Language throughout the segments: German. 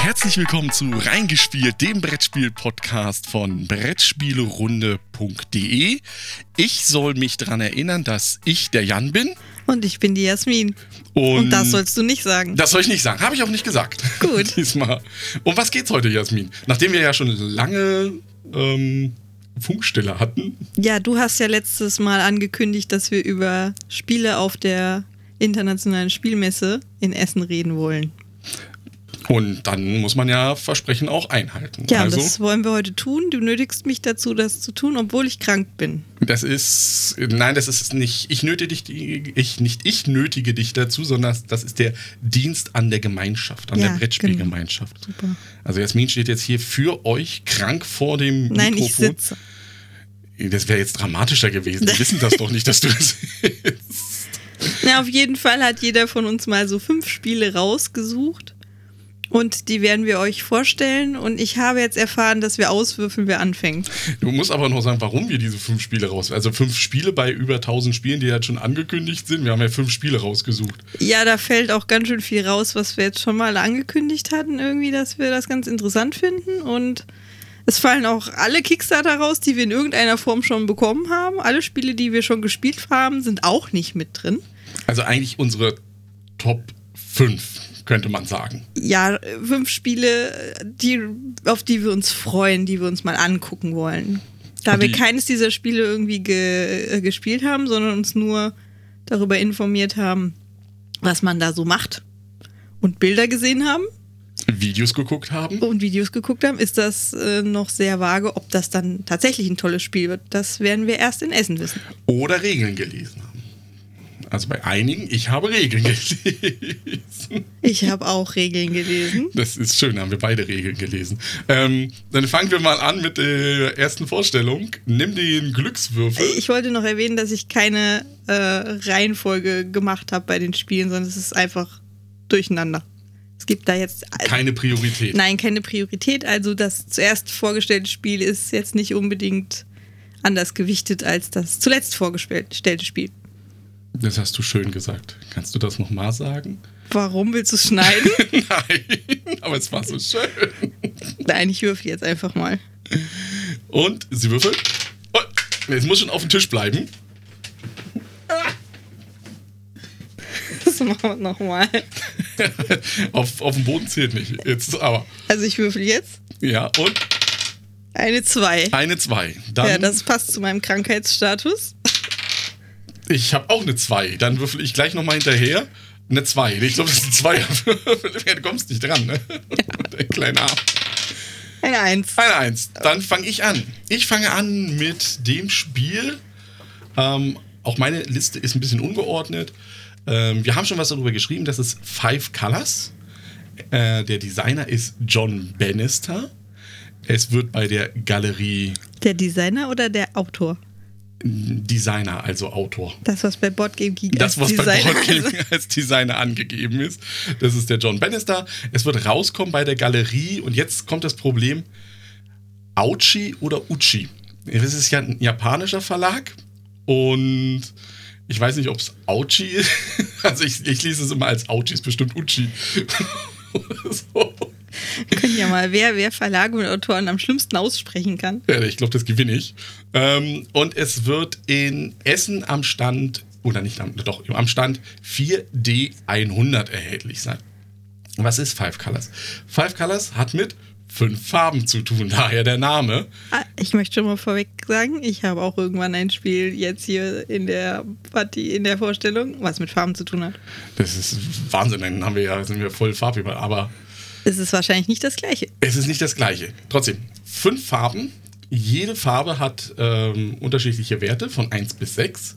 Herzlich willkommen zu Reingespielt, dem Brettspiel-Podcast von Brettspielerunde.de. Ich soll mich daran erinnern, dass ich der Jan bin. Und ich bin die Jasmin. Und, Und das sollst du nicht sagen. Das soll ich nicht sagen. Habe ich auch nicht gesagt. Gut. Diesmal. Um was geht's heute, Jasmin? Nachdem wir ja schon lange ähm, Funkstille hatten. Ja, du hast ja letztes Mal angekündigt, dass wir über Spiele auf der internationalen Spielmesse in Essen reden wollen. Und dann muss man ja Versprechen auch einhalten. Ja, also, das wollen wir heute tun. Du nötigst mich dazu, das zu tun, obwohl ich krank bin. das ist, nein, das ist nicht, ich nötige dich, ich, nicht ich nötige dich dazu, sondern das ist der Dienst an der Gemeinschaft, an Ja, der Brettspielgemeinschaft. Super. Also Jasmin steht jetzt hier für euch krank vor dem Nein, ich Mikrofon. sitze. Das wäre jetzt dramatischer gewesen. Wir wissen das doch nicht, dass du das sitzt. Na, auf jeden Fall hat jeder von uns mal so fünf Spiele rausgesucht. Und die werden wir euch vorstellen. Und ich habe jetzt erfahren, dass wir auswürfeln, wer anfängt. Du musst aber noch sagen, warum wir diese fünf Spiele raus. Also fünf Spiele bei über 1000 Spielen, die jetzt schon angekündigt sind. Wir haben ja fünf Spiele rausgesucht. Ja, da fällt auch ganz schön viel raus, was wir jetzt schon mal angekündigt hatten, irgendwie, dass wir das ganz interessant finden. Und es fallen auch alle Kickstarter raus, die wir in irgendeiner Form schon bekommen haben. Alle Spiele, die wir schon gespielt haben, sind auch nicht mit drin. Also eigentlich unsere Top 5, könnte man sagen. Ja, fünf Spiele, die, auf die wir uns freuen, die wir uns mal angucken wollen. Da Und wir die- keines dieser Spiele irgendwie ge, äh, gespielt haben, sondern uns nur darüber informiert haben, was man da so macht und Bilder gesehen haben Videos geguckt haben. und Videos geguckt haben, ist das äh, noch sehr vage, ob das dann tatsächlich ein tolles Spiel wird. Das werden wir erst in Essen wissen. Oder Regeln gelesen haben. Also bei einigen, ich habe Regeln gelesen. Ich habe auch Regeln gelesen. Das ist schön, haben wir beide Regeln gelesen. Ähm, dann fangen wir mal an mit der ersten Vorstellung. Nimm den Glückswürfel. Ich wollte noch erwähnen, dass ich keine äh, Reihenfolge gemacht habe bei den Spielen, sondern es ist einfach durcheinander. Es gibt da jetzt Keine Priorität. nein keine Priorität. Also das zuerst vorgestellte Spiel ist jetzt nicht unbedingt anders gewichtet als das zuletzt vorgestellte Spiel. Das hast du schön gesagt. Kannst du das nochmal sagen? Warum willst du es schneiden? Nein, aber es war so schön. nein, ich würfel jetzt einfach mal. Und sie würfelt. Oh, es muss schon auf dem Tisch bleiben. Das machen wir nochmal. auf, auf dem Boden zählt nicht. Jetzt aber. Also ich würfel jetzt Ja, und eine 2. eine 2. Dann, Ja, das passt zu meinem Krankheitsstatus. Ich habe auch eine 2. Dann würfel ich gleich nochmal hinterher. Eine 2. Ich glaube, das ist ein 2. du kommst nicht dran, ne? Der kleine Arm. Eine 1. Eine Eins. Dann fange ich an. Ich fange an mit dem Spiel. Ähm, auch meine Liste ist ein bisschen ungeordnet. Ähm, wir haben schon was darüber geschrieben. Das ist Five Colors. Äh, der Designer ist John Bannister. Es wird bei der Galerie Der Designer oder der Autor? Designer, also Autor. Das, was bei Boardgame Geek Das, als Designer also- als Designer angegeben ist. Das ist der John Bannister. Es wird rauskommen bei der Galerie. Und jetzt kommt das Problem: Auchi oder Uchi. Das ist ja ein japanischer Verlag. Und ich weiß nicht, ob es Auchi ist. Also ich, ich lese es immer als Auchi, ist bestimmt Uchi. so. Können ja mal, wer, wer Verlage und Autoren am schlimmsten aussprechen kann. Ja, ich glaube, das gewinne ich. Ähm, und es wird in Essen am Stand, oder nicht am, doch, am Stand 4D100 erhältlich sein. Was ist Five Colors? Five Colors hat mit fünf Farben zu tun, daher der Name. Ah, ich möchte schon mal vorweg sagen, ich habe auch irgendwann ein Spiel jetzt hier in der Partie, in der Vorstellung, was mit Farben zu tun hat. Das ist Wahnsinn, dann haben wir ja, sind wir voll farbüber, aber Es ist wahrscheinlich nicht das gleiche. es ist nicht das gleiche. Trotzdem, fünf Farben. Jede Farbe hat ähm, unterschiedliche Werte von 1 bis 6.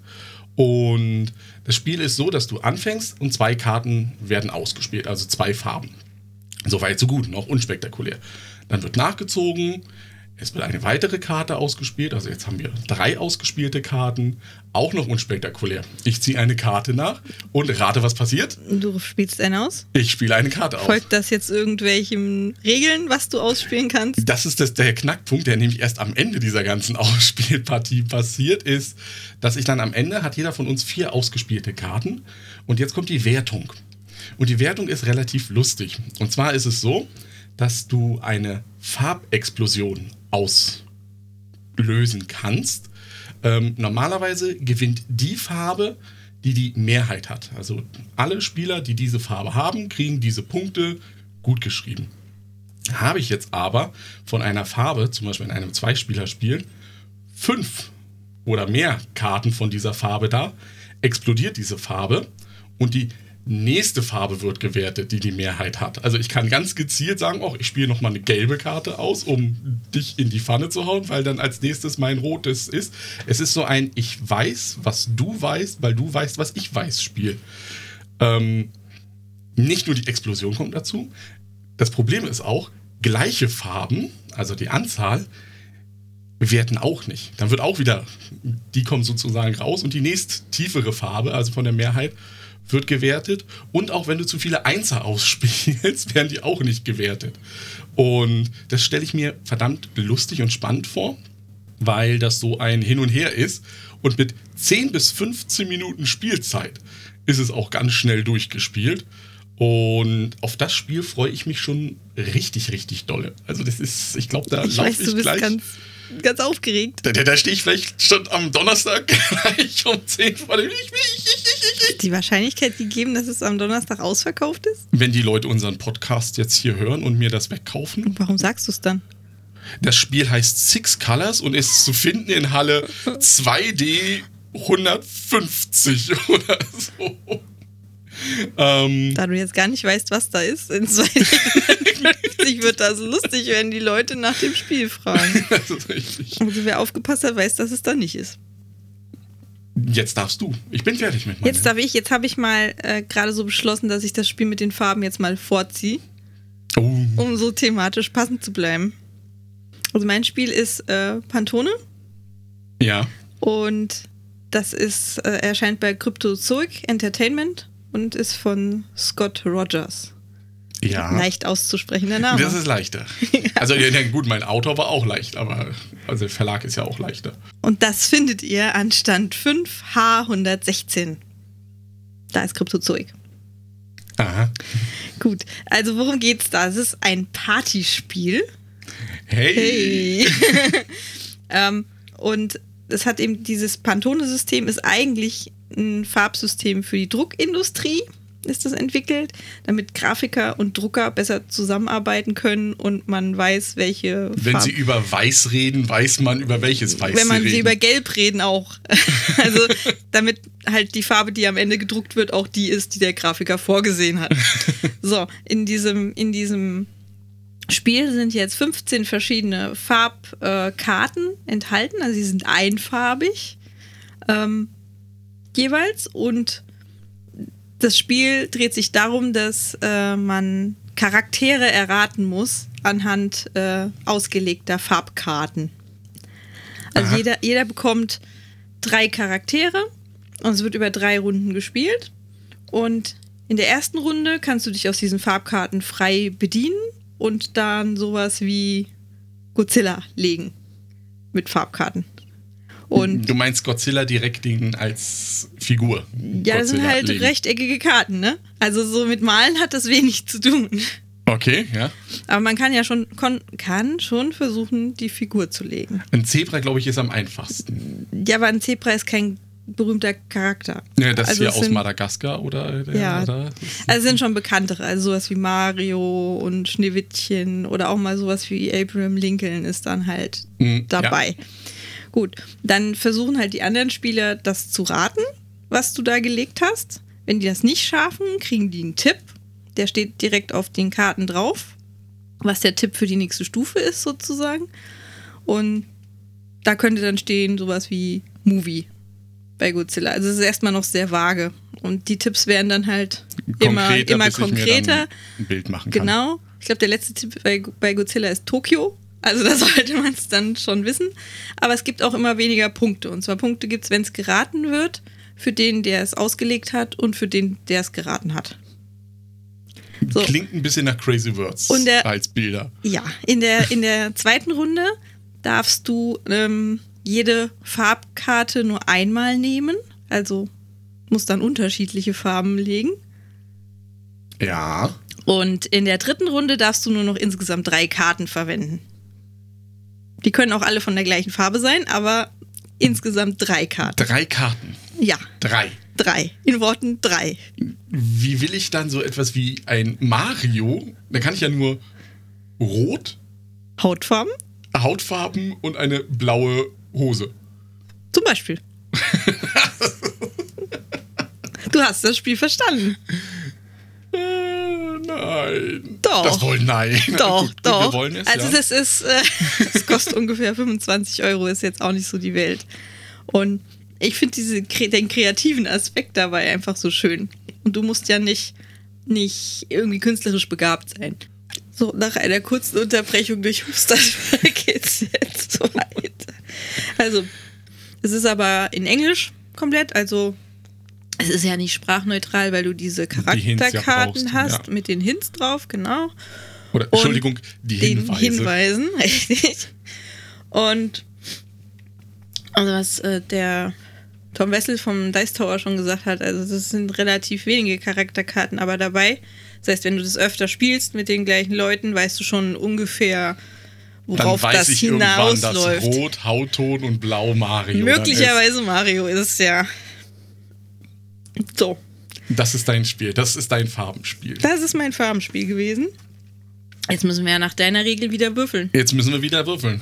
Und das Spiel ist so, dass du anfängst und zwei Karten werden ausgespielt, also zwei Farben. So weit, so gut, noch unspektakulär. Dann wird nachgezogen, es wird eine weitere Karte ausgespielt, also jetzt haben wir drei ausgespielte Karten, auch noch unspektakulär. Ich ziehe eine Karte nach und rate, was passiert. Du spielst einen aus. Ich spiele eine Karte aus. Folgt das jetzt irgendwelchen Regeln, was du ausspielen kannst? Das ist das, der Knackpunkt, der nämlich erst am Ende dieser ganzen Ausspielpartie passiert ist, dass ich dann am Ende hat jeder von uns vier ausgespielte Karten und jetzt kommt die Wertung. Und die Wertung ist relativ lustig. Und zwar ist es so, dass du eine Farbexplosion auslösen kannst. Ähm, normalerweise gewinnt die Farbe, die die Mehrheit hat. Also alle Spieler, die diese Farbe haben, kriegen diese Punkte gut geschrieben. Habe ich jetzt aber von einer Farbe, zum Beispiel in einem Zweispielerspiel, fünf oder mehr Karten von dieser Farbe da, explodiert diese Farbe und die nächste Farbe wird gewertet, die die Mehrheit hat. Also ich kann ganz gezielt sagen, oh, ich spiele nochmal eine gelbe Karte aus, um dich in die Pfanne zu hauen, weil dann als nächstes mein rotes ist. Es ist so ein Ich weiß, was du weißt, weil du weißt, was ich weiß Spiel. Ähm, nicht nur die Explosion kommt dazu. Das Problem ist auch, gleiche Farben, also die Anzahl, werten auch nicht. Dann wird auch wieder, die kommen sozusagen raus und die nächst tiefere Farbe, also von der Mehrheit, wird gewertet. Und auch wenn du zu viele Einser ausspielst, werden die auch nicht gewertet. Und das stelle ich mir verdammt lustig und spannend vor, weil das so ein Hin und Her ist. Und mit 10 bis 15 Minuten Spielzeit ist es auch ganz schnell durchgespielt. Und auf das Spiel freue ich mich schon richtig, richtig dolle. Also das ist, ich glaube, da laufe ich, weiß, bist gleich. Ganz, aufgeregt. Da, da, da stehe ich vielleicht schon am Donnerstag gleich um 10 vor dem. Ich, ich, ich, Die Wahrscheinlichkeit gegeben, dass es am Donnerstag ausverkauft ist? Wenn die Leute unseren Podcast jetzt hier hören und mir das wegkaufen. Und warum sagst du es dann? Das Spiel heißt Six Colors und ist zu finden in Halle 2D 150 oder so. Ähm, Da du jetzt gar nicht weißt, was da ist, in 2050 wird das lustig, wenn die Leute nach dem Spiel fragen. das ist richtig. Also wer aufgepasst hat, weiß, dass es da nicht ist. Jetzt darfst du. Ich bin fertig mit meinem. Jetzt darf ich, jetzt habe ich mal äh, gerade so beschlossen, dass ich das Spiel mit den Farben jetzt mal vorziehe, oh. um so thematisch passend zu bleiben. Also mein Spiel ist äh, Pantone Ja. und das ist, äh, erscheint bei Cryptozoic Entertainment und ist von Scott Rogers. Ja. Leicht auszusprechender Name. Das ist leichter. Also, ja, gut, mein Autor war auch leicht, aber also der Verlag ist ja auch leichter. Und das findet ihr an Stand 5H116. Da ist Cryptozoic. Aha. Gut, also worum geht's da? Es ist ein Partyspiel. Hey. Hey. ähm, und es hat eben dieses Pantone-System, ist eigentlich ein Farbsystem für die Druckindustrie, ist das entwickelt, damit Grafiker und Drucker besser zusammenarbeiten können und man weiß, welche Wenn sie über Weiß reden, weiß man, über welches Weiß wenn man sie sie über Gelb reden auch. also damit halt die Farbe, die am Ende gedruckt wird, auch die ist, die der Grafiker vorgesehen hat. so, in diesem, in diesem Spiel sind jetzt 15 verschiedene Farbkarten enthalten. Also sie sind einfarbig ähm, jeweils. Und das Spiel dreht sich darum, dass äh, man Charaktere erraten muss anhand äh, ausgelegter Farbkarten. Also Aha. jeder, jeder bekommt drei Charaktere und es wird über drei Runden gespielt. Und in der ersten Runde kannst du dich aus diesen Farbkarten frei bedienen und dann sowas wie Godzilla legen mit Farbkarten. Und du meinst Godzilla direkt den als Figur. ja, das sind Godzilla halt legen. rechteckige Karten, ne? Also so mit Malen hat das wenig zu tun. Okay, ja. Aber man kann ja schon, kon, kann schon versuchen, die Figur zu legen. Ein Zebra, glaube ich, ist am einfachsten. Ja, aber ein Zebra ist kein berühmter Charakter. Ja, das Also hier es aus sind- Madagaskar oder der, Ja. oder? Also es sind schon bekanntere, also sowas wie Mario und Schneewittchen oder auch mal sowas wie Abraham Lincoln ist dann halt Mhm, dabei. Gut, dann versuchen halt die anderen Spieler das zu raten, was du da gelegt hast. Wenn die das nicht schaffen, kriegen die einen Tipp. Der steht direkt auf den Karten drauf, was der Tipp für die nächste Stufe ist sozusagen. Und da könnte dann stehen sowas wie Movie bei Godzilla. Also es ist erstmal noch sehr vage. Und die Tipps werden dann halt immer, Konkreter, immer mir konkreter. ein Bild machen kann. Genau. Ich glaube, der letzte Tipp bei, bei Godzilla ist Tokio. Also da sollte man es dann schon wissen. Aber es gibt auch immer weniger Punkte. Und zwar Punkte gibt es, wenn es geraten wird, für den, der es ausgelegt hat und für den, der es geraten hat. So. Klingt ein bisschen nach Crazy Words Und der- als Bilder. Ja, in der, in der zweiten Runde darfst du ähm, jede Farbkarte nur einmal nehmen. Also musst dann unterschiedliche Farben legen. Ja. Und in der dritten Runde darfst du nur noch insgesamt drei Karten verwenden. Die können auch alle von der gleichen Farbe sein, aber insgesamt drei Karten. Drei Karten. Ja, Drei. drei. In Worten drei. Wie will ich dann so etwas wie ein Mario? Da kann ich ja nur Rot, Hautfarben Hautfarben und eine blaue Hose. zum Beispiel. du hast das Spiel verstanden. Äh, nein. Doch. Das wollen nein. Doch, Gut, gut, doch. Wir wollen es, also ja. das ist, äh, das kostet ungefähr 25 Euro, ist jetzt auch nicht so die Welt. Und ich finde diese den kreativen Aspekt dabei einfach so schön. Und du musst ja nicht, nicht irgendwie künstlerisch begabt sein. So, nach einer kurzen Unterbrechung durch Huster geht's jetzt so weiter. Also, es ist aber in Englisch komplett, also es ist ja nicht sprachneutral, weil du diese Hints ja Charakterkarten brauchst, hast ja. mit den Hints drauf, genau Oder, Entschuldigung, die den Hinweise. Hinweisen, richtig. Und also was äh, der Tom Wessel vom Dice Tower schon gesagt hat, also das sind relativ wenige Charakterkarten, aber dabei. Das heißt, wenn du das öfter spielst mit den gleichen Leuten, weißt du schon ungefähr, Dann worauf weiß das ich irgendwann, dass hinausläuft. Rot, Hautton und Blau Mario. dann Möglicherweise Mario ist es ja. So. Das ist dein Spiel. Das ist dein Farbenspiel. das ist mein Farbenspiel gewesen. Jetzt müssen wir ja nach deiner Regel wieder würfeln. Jetzt müssen wir wieder würfeln.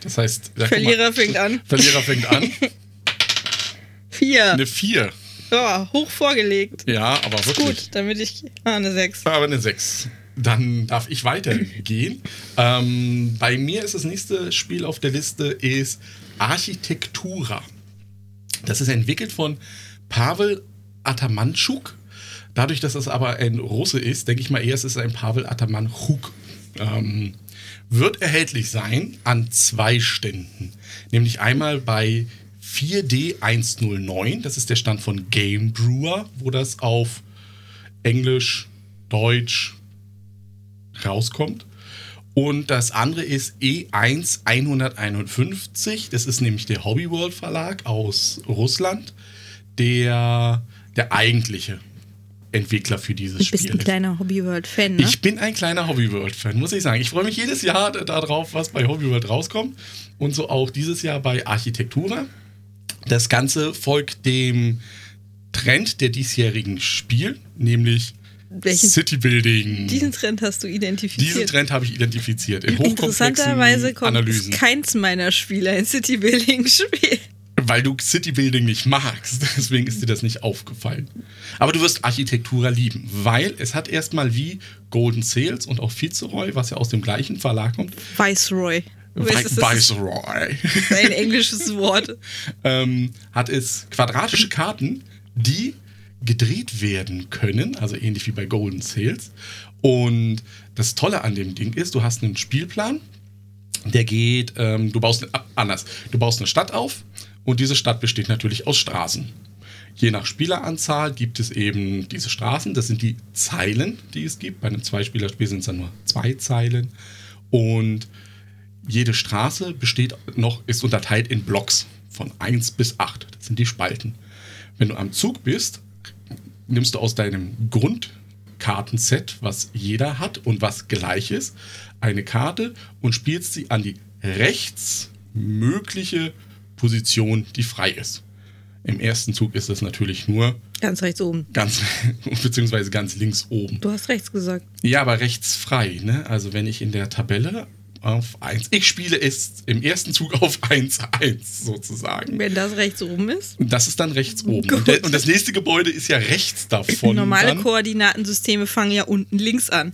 Das heißt, guck Verlierer fängt an. Verlierer fängt an. Vier. Eine 4. Ja, hoch vorgelegt. Ja, aber wirklich. Gut, damit ich. Ah, eine 6. Aber eine 6. Dann darf ich weitergehen. ähm, bei mir ist das nächste Spiel auf der Liste ist Architektura. Das ist entwickelt von Pavel Atamanchuk. Dadurch, dass es aber ein Russe ist, denke ich mal eher, es ist ein Pavel Atamanchuk. Ähm, wird erhältlich sein an zwei Ständen. Nämlich einmal bei 4D109, das ist der Stand von Game Brewer, wo das auf Englisch, Deutsch rauskommt. Und das andere ist E1 151. Das ist nämlich der Hobby World Verlag aus Russland, der der eigentliche Entwickler für dieses Du bist Spiel ein ist. kleiner Hobby-World-Fan, ne? Ich bin ein kleiner Hobby World-Fan, muss ich sagen. Ich freue mich jedes Jahr darauf, was bei Hobby World rauskommt. Und so auch dieses Jahr bei Architektura. Das Ganze folgt dem Trend der diesjährigen Spiel, nämlich Welchen- City Building. Diesen Trend hast du identifiziert. Diesen Trend habe ich identifiziert. In Interessanterweise kommt Analysen. keins meiner Spiele ein City-Building-Spiel. Weil du City Building nicht magst. Deswegen ist dir das nicht aufgefallen. Aber du wirst Architektura lieben, weil es hat erstmal wie Golden Sales und auch Viceroy, was ja aus dem gleichen Verlag kommt, Viceroy. Weißt, Viceroy, ein englisches Wort. ähm, hat es quadratische Karten, die gedreht werden können, also ähnlich wie bei Golden Sales. Und das Tolle an dem Ding ist, du hast einen Spielplan, der geht, ähm, du baust ah, anders, du baust eine Stadt auf und diese Stadt besteht natürlich aus Straßen. Je nach Spieleranzahl gibt es eben diese Straßen, das sind die Zeilen, die es gibt. Bei einem Zweispielerspiel sind es dann nur zwei Zeilen. Und jede Straße besteht noch, ist unterteilt in Blocks von 1 bis 8. Das sind die Spalten. Wenn du am Zug bist, nimmst du aus deinem Grundkartenset, was jeder hat und was gleich ist, eine Karte und spielst sie an die rechtsmögliche Position, die frei ist. Im ersten Zug ist es natürlich nur Ganz rechts oben. ganz, beziehungsweise ganz links oben. Du hast rechts gesagt. Ja, aber rechts frei, ne? Also wenn ich in der Tabelle auf 1, ich spiele es im ersten Zug auf 1-1 sozusagen. Wenn das rechts oben ist. Das ist dann rechts oben. Und, der, und das nächste Gebäude ist ja rechts davon. Normale dann. Koordinatensysteme fangen ja unten links an,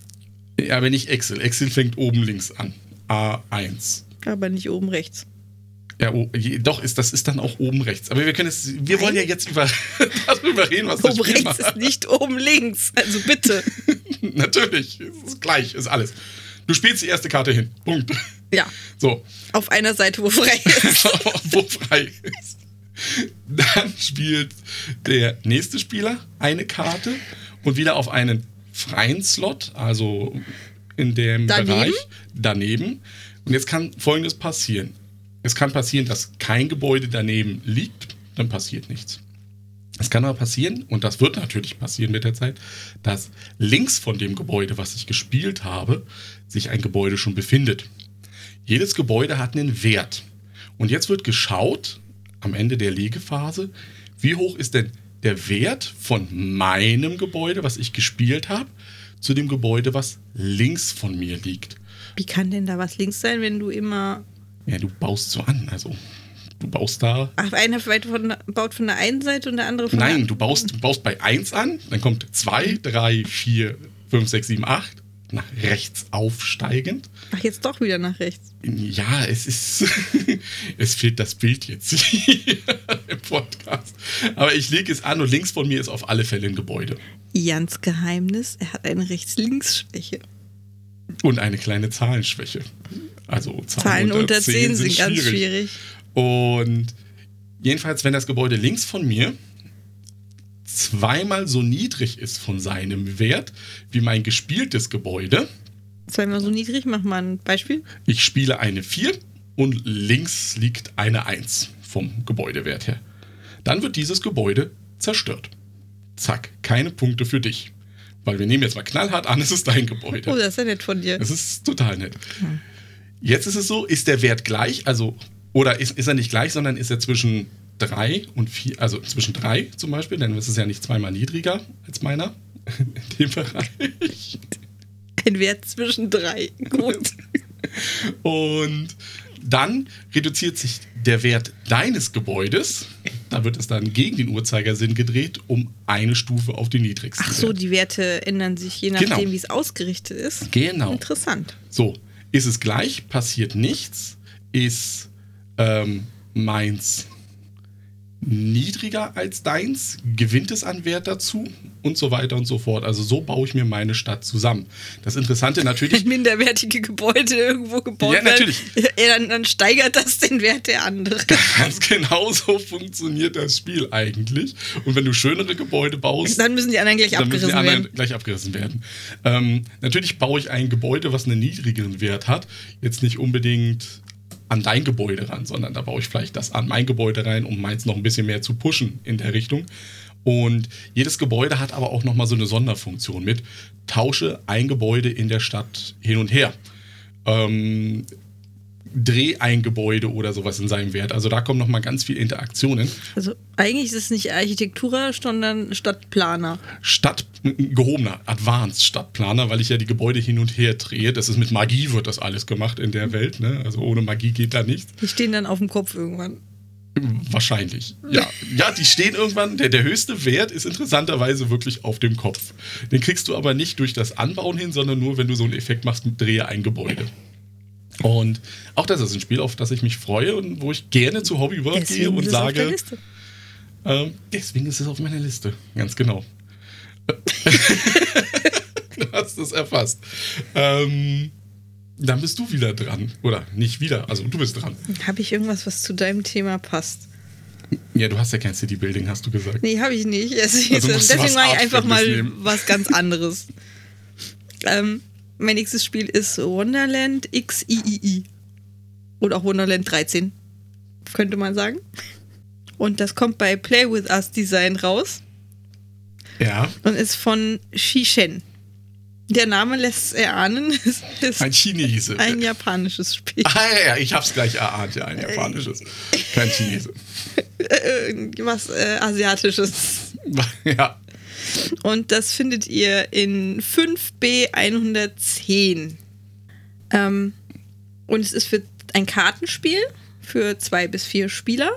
Ja, aber nicht Excel. Excel fängt oben links an. A1. aber nicht oben rechts. Ja, oh, je- doch, ist, das ist dann auch oben rechts. Aber wir können es, wir wollen ja jetzt über, darüber reden, was das Oben Spiel rechts macht. ist nicht oben links. Also bitte. Natürlich, es ist gleich, ist alles. Du spielst die erste Karte hin. Punkt. Ja. So, Auf einer Seite, wo frei ist. wo frei ist. Dann spielt der nächste Spieler eine Karte und wieder auf einen freien Slot, also in dem Daneben? Bereich daneben. Und jetzt kann Folgendes passieren. Es kann passieren, dass kein Gebäude daneben liegt, dann passiert nichts. Es kann aber passieren, und das wird natürlich passieren mit der Zeit, dass links von dem Gebäude, was ich gespielt habe, sich ein Gebäude schon befindet. Jedes Gebäude hat einen Wert. Und jetzt wird geschaut, am Ende der Legephase, wie hoch ist denn der Wert von meinem Gebäude, was ich gespielt habe, zu dem Gebäude, was links von mir liegt. Wie kann denn da was links sein, wenn du immer. Ja, du baust so an. Also, du baust da. Ach, einer von, baut von der einen Seite und der andere von Nein, der du baust, du baust bei 1 an, dann kommt 2, 3, 4, 5, 6, 7, 8. Nach rechts aufsteigend. Ach, jetzt doch wieder nach rechts. Ja, es ist. es fehlt das Bild jetzt hier im Podcast. Aber ich lege es an und links von mir ist auf alle Fälle ein Gebäude. Jans Geheimnis, er hat eine Rechts-Links-Schwäche. Und eine kleine Zahlenschwäche. Also Zahlen, Zahlen unter 10 sind ganz schwierig. Und jedenfalls, wenn das Gebäude links von mir zweimal so niedrig ist von seinem Wert wie mein gespieltes Gebäude, Zweimal so niedrig, mach mal ein Beispiel. ich spiele eine 4 und links liegt eine 1 vom Gebäudewert her, dann wird dieses Gebäude zerstört. Zack, keine Punkte für dich. Weil wir nehmen jetzt mal knallhart an, es ist dein Gebäude. Oh, das ist ja nett von dir. Das ist total nett. Jetzt ist es so, ist der Wert gleich, also, oder ist, ist er nicht gleich, sondern ist er zwischen 3 und 4, also zwischen 3 zum Beispiel, dann ist es ja nicht zweimal niedriger als meiner in dem Bereich. Ein Wert zwischen drei. Gut. Und dann reduziert sich der Wert deines Gebäudes, da wird es dann gegen den Uhrzeigersinn gedreht, um eine Stufe auf den niedrigsten. Ach so, die Werte ändern sich je nachdem, Genau. wie es ausgerichtet ist. Genau. Interessant. So, ist es gleich, passiert nichts, ist ähm, meins niedriger als deins, gewinnt es an Wert dazu und so weiter und so fort. Also so baue ich mir meine Stadt zusammen. Das Interessante natürlich, Wenn minderwertige Gebäude irgendwo gebaut Ja, natürlich. werden, dann, steigert das den Wert der anderen. ganz genau so funktioniert das Spiel eigentlich. Und wenn du schönere Gebäude baust, Dann müssen die anderen gleich dann müssen die abgerissen anderen werden. gleich abgerissen werden. Ähm, natürlich baue ich ein Gebäude, was einen niedrigeren Wert hat, jetzt nicht unbedingt an dein Gebäude ran, sondern da baue ich vielleicht das an mein Gebäude rein, um meins noch ein bisschen mehr zu pushen in der Richtung. Und jedes Gebäude hat aber auch nochmal so eine Sonderfunktion mit, tausche ein Gebäude in der Stadt hin und her. Ähm, dreh ein Gebäude oder sowas in seinem Wert. Also da kommen nochmal ganz viele Interaktionen. Also eigentlich ist es nicht Architektura, sondern Stadtplaner. Stadt, gehobener, Advanced Stadtplaner, weil ich ja die Gebäude hin und her drehe. Das ist mit Magie wird das alles gemacht in der Welt. Ne? Also ohne Magie geht da nichts. Die stehen dann auf dem Kopf irgendwann. Wahrscheinlich. Ja, ja die stehen irgendwann. Der, der höchste Wert ist interessanterweise wirklich auf dem Kopf. Den kriegst du aber nicht durch das Anbauen hin, sondern nur, wenn du so einen Effekt machst mit Drehe ein Gebäude. Und auch das ist ein Spiel, auf das ich mich freue und wo ich gerne zu Hobbyworld gehe Deswegen und ist es auf sage. Liste. Ähm, deswegen ist es auf meiner Liste. Ganz genau. du hast es erfasst. Ähm, dann bist du wieder dran. Oder nicht wieder, also du bist dran. Habe ich irgendwas, was zu deinem Thema passt? Ja, du hast ja kein City Building, hast du gesagt. Nee, habe ich nicht. Also was deswegen mache ich einfach mal nehmen. was ganz anderes. ähm, mein nächstes Spiel ist Wonderland XIII. Oder auch Wonderland 13. Könnte man sagen. Und das kommt bei Play With Us Design raus Ja, und ist von Shishen. Der Name lässt es erahnen. Es ist ein Chinese. ein japanisches Spiel. Ah, ja, ja, ich hab's gleich erahnt, ja, ein japanisches. Kein Chinese. Irgendwas äh, Asiatisches. Ja, Und das findet ihr in 5b110. Ähm, und es ist für ein Kartenspiel für zwei bis vier Spieler.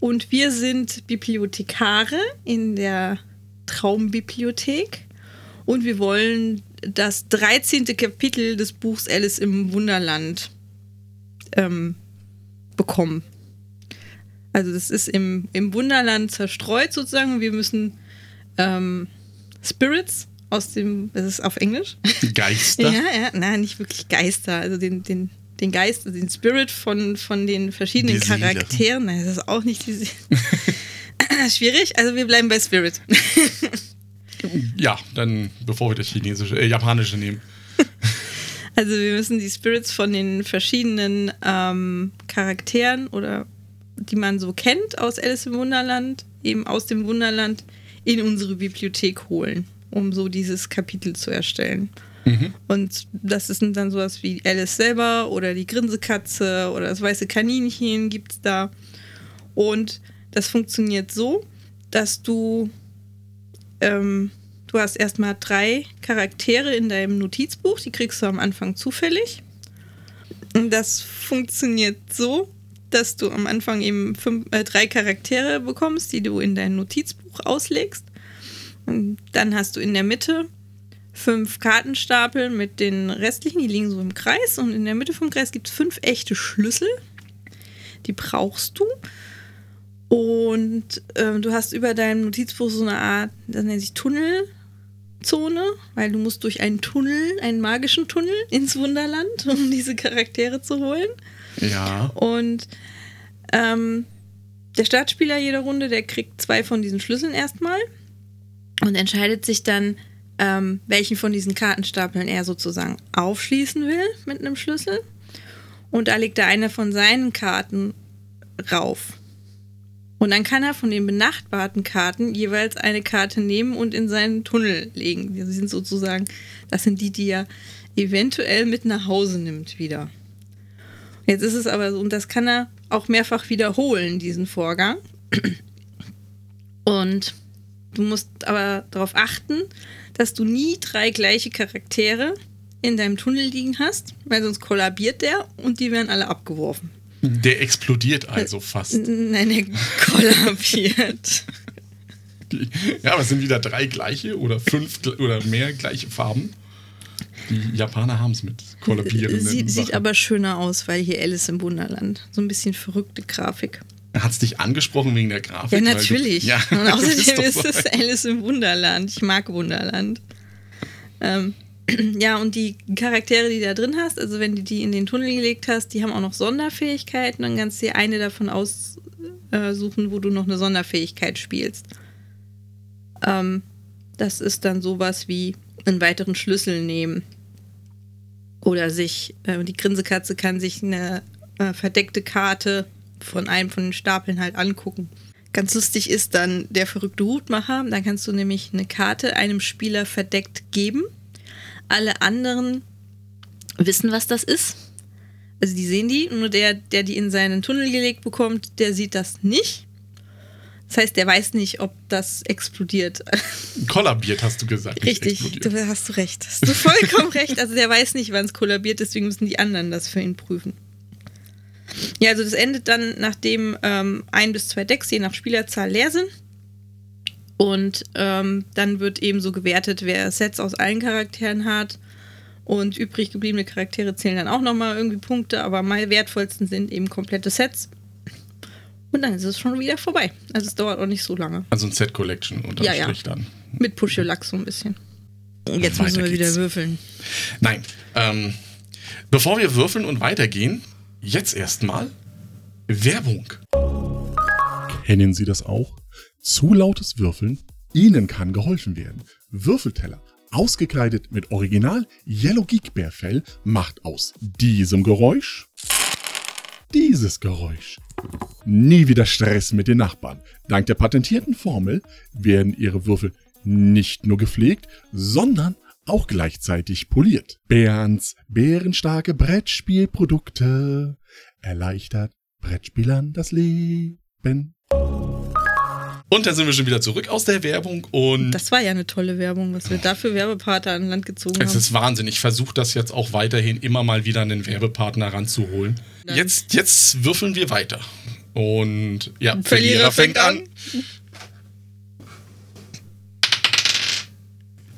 Und wir sind Bibliothekare in der Traumbibliothek. Und wir wollen das 13. Kapitel des Buchs Alice im Wunderland ähm, bekommen. Also das ist im, im Wunderland zerstreut sozusagen. Wir müssen ähm, Spirits aus dem, das ist auf Englisch. Geister. Ja, ja, nein, nicht wirklich Geister. Also den, den, den Geist, also den Spirit von, von den verschiedenen Die. Charakteren. Nein, das ist auch nicht die. Schwierig, also wir bleiben bei Spirit. Ja, dann bevor wir das chinesische, äh, japanische nehmen. Also wir müssen die Spirits von den verschiedenen ähm, Charakteren oder die man so kennt aus Alice im Wunderland eben aus dem Wunderland in unsere Bibliothek holen, um so dieses Kapitel zu erstellen. Mhm. Und das sind dann sowas wie Alice selber oder die Grinsekatze oder das weiße Kaninchen gibt es da. Und das funktioniert so, dass du, ähm, du hast erstmal drei Charaktere in deinem Notizbuch, die kriegst du am Anfang zufällig. Und das funktioniert so, dass du am Anfang eben fünf, äh, drei Charaktere bekommst, die du in dein Notizbuch auslegst. Und dann hast du in der Mitte fünf Kartenstapel mit den restlichen, die liegen so im Kreis. Und in der Mitte vom Kreis gibt es fünf echte Schlüssel. Die brauchst du. Und ähm, du hast über deinem Notizbuch so eine Art, das nennt sich Tunnelzone, weil du musst durch einen Tunnel, einen magischen Tunnel ins Wunderland, um diese Charaktere zu holen. Ja. Und ähm, der Startspieler jeder Runde, der kriegt zwei von diesen Schlüsseln erstmal und entscheidet sich dann, ähm, welchen von diesen Kartenstapeln er sozusagen aufschließen will mit einem Schlüssel. Und da legt er eine von seinen Karten rauf. Und dann kann er von den benachbarten Karten jeweils eine Karte nehmen und in seinen Tunnel legen. Die sind sozusagen, das sind die, die er eventuell mit nach Hause nimmt wieder. Jetzt ist es aber so, und das kann er auch mehrfach wiederholen, diesen Vorgang. Und du musst aber darauf achten, dass du nie drei gleiche Charaktere in deinem Tunnel liegen hast, weil sonst kollabiert der und die werden alle abgeworfen. Der explodiert also fast. Nein, der kollabiert. Ja, aber es sind wieder drei gleiche oder fünf oder mehr gleiche Farben. Die Japaner haben es mit kollabierenden Sieht, sieht Sachen. aber schöner aus, weil hier Alice im Wunderland. So ein bisschen verrückte Grafik. Hat es dich angesprochen wegen der Grafik? Ja, natürlich. Du, ja, Und außerdem ist es Alice im Wunderland. Ich mag Wunderland. Ähm, ja, und die Charaktere, die du da drin hast, also wenn du die in den Tunnel gelegt hast, die haben auch noch Sonderfähigkeiten. Dann kannst du dir eine davon aussuchen, wo du noch eine Sonderfähigkeit spielst. Ähm, das ist dann sowas wie einen weiteren Schlüssel nehmen. Oder sich, äh, die Grinsekatze kann sich eine äh, verdeckte Karte von einem von den Stapeln halt angucken. Ganz lustig ist dann der verrückte Hutmacher. Da kannst du nämlich eine Karte einem Spieler verdeckt geben. Alle anderen wissen, was das ist. Also die sehen die, nur der, der die in seinen Tunnel gelegt bekommt, der sieht das nicht. Das heißt, der weiß nicht, ob das explodiert. Kollabiert, hast du gesagt. Richtig, du hast du recht. Hast du vollkommen recht. Also der weiß nicht, wann es kollabiert, deswegen müssen die anderen das für ihn prüfen. Ja, also das endet dann, nachdem ähm, ein bis zwei Decks je nach Spielerzahl leer sind. Und ähm, dann wird eben so gewertet, wer Sets aus allen Charakteren hat. Und übrig gebliebene Charaktere zählen dann auch nochmal irgendwie Punkte, aber am wertvollsten sind eben komplette Sets. Und dann ist es schon wieder vorbei. Also es dauert auch nicht so lange. Also ein Set Collection unterm Ja, ja. Strich dann. Mit Puschelack so ein bisschen. Und jetzt müssen wir wieder würfeln. Nein. Ähm, bevor wir würfeln und weitergehen, jetzt erstmal Werbung. Kennen Sie das auch? Zu lautes Würfeln? Ihnen kann geholfen werden. Würfelteller, ausgekleidet mit Original Yellow Geek Bear Fell, macht aus diesem Geräusch dieses Geräusch. Nie wieder Stress mit den Nachbarn. Dank der patentierten Formel werden Ihre Würfel nicht nur gepflegt, sondern auch gleichzeitig poliert. Bärens bärenstarke Brettspielprodukte erleichtert Brettspielern das Leben. Und dann sind wir schon wieder zurück aus der Werbung und Das war ja eine tolle Werbung, was wir da für Werbepartner an Land gezogen es haben. ist Wahnsinn. Ich versuche das jetzt auch weiterhin immer mal wieder einen Werbepartner ranzuholen. Jetzt, jetzt würfeln wir weiter. Und ja, Verlierer Verlierer, fängt fängt an. an.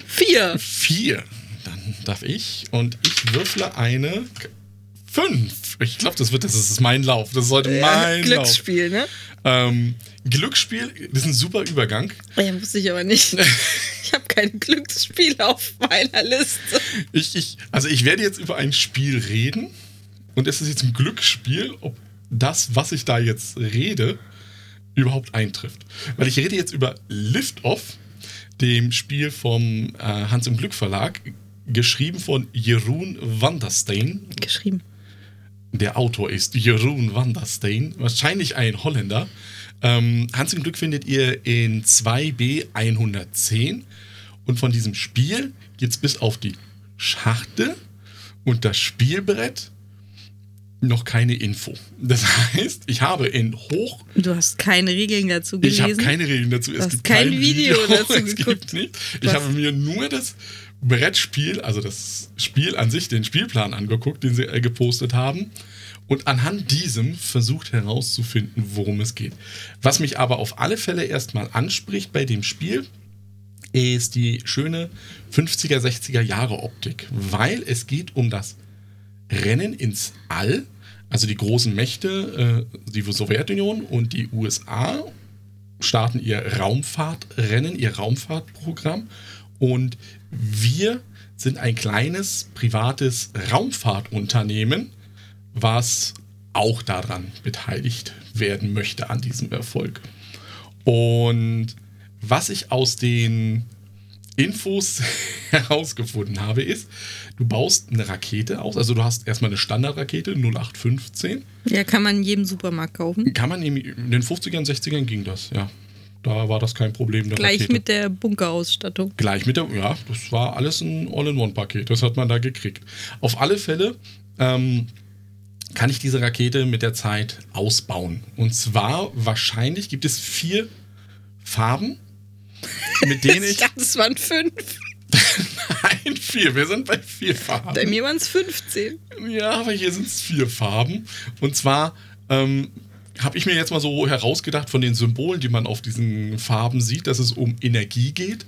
Vier. Vier. Dann darf ich und ich würfle eine fünf. Ich glaube, das wird, das ist mein Lauf. Das ist heute mein Lauf. Glücksspiel, ne? Ähm, Glücksspiel, das ist ein super Übergang. Ja, wusste ich aber nicht. Ich habe kein Glücksspiel auf meiner Liste. Ich, ich, also ich werde jetzt über ein Spiel reden und es ist jetzt ein Glücksspiel, ob das, was ich da jetzt rede, überhaupt eintrifft. Weil ich rede jetzt über Lift Off, dem Spiel vom äh, Hans im Glück Verlag, geschrieben von Jeroen Vanderstein. Geschrieben. Der Autor ist Jeroen van der Steen, wahrscheinlich ein Holländer. Ähm, Hans im Glück findet ihr in 2b 110. Und von diesem Spiel geht es bis auf die Schachtel und das Spielbrett noch keine Info. Das heißt, ich habe in Hoch. Du hast keine Regeln dazu Ich habe gelesen. keine Regeln dazu. Du hast kein Video dazu es geguckt. Gibt nicht. Ich Was? habe mir nur das Brettspiel, also das Spiel an sich, den Spielplan angeguckt, den sie gepostet haben. Und anhand diesem versucht herauszufinden, worum es geht. Was mich aber auf alle Fälle erstmal anspricht bei dem Spiel, ist die schöne 50er, 60er Jahre Optik, weil es geht um das Rennen ins All. Also die großen Mächte, äh, die Sowjetunion und die USA starten ihr Raumfahrtrennen, ihr Raumfahrtprogramm. Und wir sind ein kleines privates Raumfahrtunternehmen, was auch daran beteiligt werden möchte an diesem Erfolg. Und was ich aus den Infos herausgefunden habe, ist, du baust eine Rakete aus. Also du hast erstmal eine Standardrakete 0815. Ja, kann man in jedem Supermarkt kaufen. Kann man in den 50ern, 60ern ging das, ja. Da war das kein Problem. Gleich Rakete. mit der Bunkerausstattung. Gleich mit der, ja, das war alles ein All-in-One-Paket. Das hat man da gekriegt. Auf alle Fälle ähm, kann ich diese Rakete mit der Zeit ausbauen. Und zwar wahrscheinlich gibt es vier Farben, mit denen ich. Ich dachte, es waren fünf. Nein, vier. Wir sind bei vier Farben. Bei mir waren es 15. Ja, aber hier sind es vier Farben. Und zwar ähm, habe ich mir jetzt mal so herausgedacht von den Symbolen, die man auf diesen Farben sieht, dass es um Energie geht,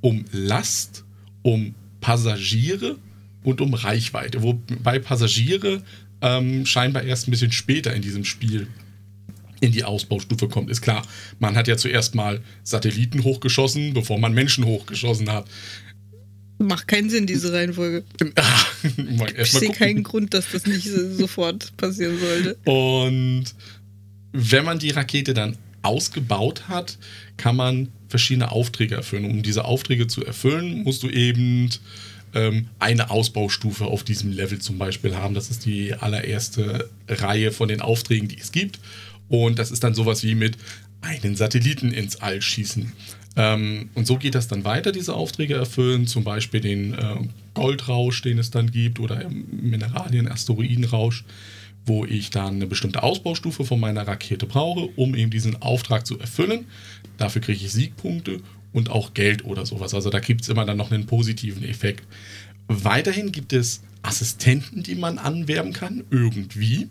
um Last, um Passagiere und um Reichweite. Wobei Passagiere ähm, scheinbar erst ein bisschen später in diesem Spiel in die Ausbaustufe kommt. Ist klar, man hat ja zuerst mal Satelliten hochgeschossen, bevor man Menschen hochgeschossen hat. Macht keinen Sinn, diese Reihenfolge. Ich sehe keinen Grund, dass das nicht so- sofort passieren sollte. Und wenn man die Rakete dann ausgebaut hat, kann man verschiedene Aufträge erfüllen. Um diese Aufträge zu erfüllen, musst du eben ähm, eine Ausbaustufe auf diesem Level zum Beispiel haben. Das ist die allererste Reihe von den Aufträgen, die es gibt. Und das ist dann sowas wie mit einen Satelliten ins All schießen. Ähm, und so geht das dann weiter, diese Aufträge erfüllen, zum Beispiel den äh, Goldrausch, den es dann gibt, oder Mineralien, Asteroidenrausch, wo ich dann eine bestimmte Ausbaustufe von meiner Rakete brauche, um eben diesen Auftrag zu erfüllen. Dafür kriege ich Siegpunkte und auch Geld oder sowas. Also da gibt es immer dann noch einen positiven Effekt. Weiterhin gibt es Assistenten, die man anwerben kann, irgendwie.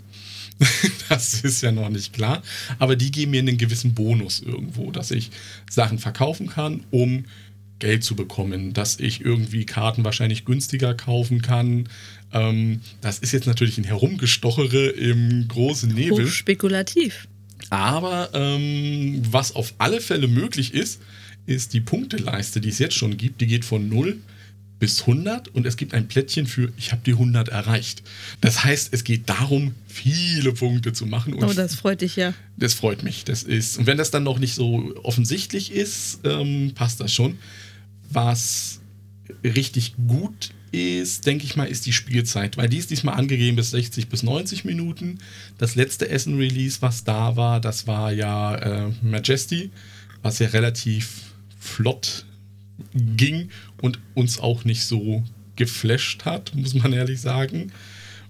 Das ist ja noch nicht klar. Aber die geben mir einen gewissen Bonus irgendwo, dass ich Sachen verkaufen kann, um Geld zu bekommen, dass ich irgendwie Karten wahrscheinlich günstiger kaufen kann. Ähm, das ist jetzt natürlich ein Herumgestochere im großen Nebel. Hochspekulativ. Aber ähm, was auf alle Fälle möglich ist, ist die Punkteleiste, die es jetzt schon gibt. Die geht von 0 bis 100 und es gibt ein Plättchen für, ich habe die 100 erreicht. Das heißt, es geht darum, viele Punkte zu machen. Oh, das freut dich ja. das freut mich. Das ist, und wenn das dann noch nicht so offensichtlich ist, ähm, passt das schon. Was richtig gut ist, denke ich mal, ist die Spielzeit, weil die ist diesmal angegeben bis 60 bis 90 Minuten. Das letzte Essen-Release, was da war, das war ja äh, Majesty, was ja relativ flott ging und uns auch nicht so geflasht hat, muss man ehrlich sagen.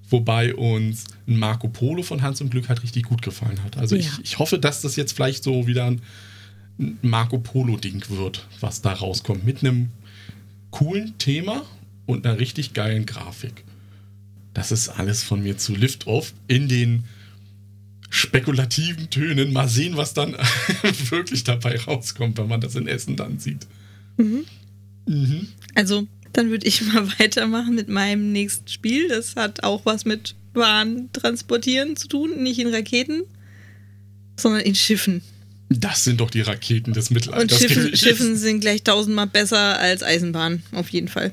Wobei uns ein Marco Polo von Hans im Glück halt richtig gut gefallen hat. Also ich, Ja. ich hoffe, dass das jetzt vielleicht so wieder ein Marco Polo-Ding wird, was da rauskommt. Mit einem coolen Thema und einer richtig geilen Grafik. Das ist alles von mir zu Lift-Off in den spekulativen Tönen. Mal sehen, was dann wirklich dabei rauskommt, wenn man das in Essen dann sieht. Mhm. Also, dann würde ich mal weitermachen mit meinem nächsten Spiel. Das hat auch was mit Waren transportieren zu tun. Nicht in Raketen, sondern in Schiffen. Das sind doch die Raketen des Und Mittelalters. Schiffen, gewesen. Schiffen sind gleich tausendmal besser als Eisenbahn, auf jeden Fall.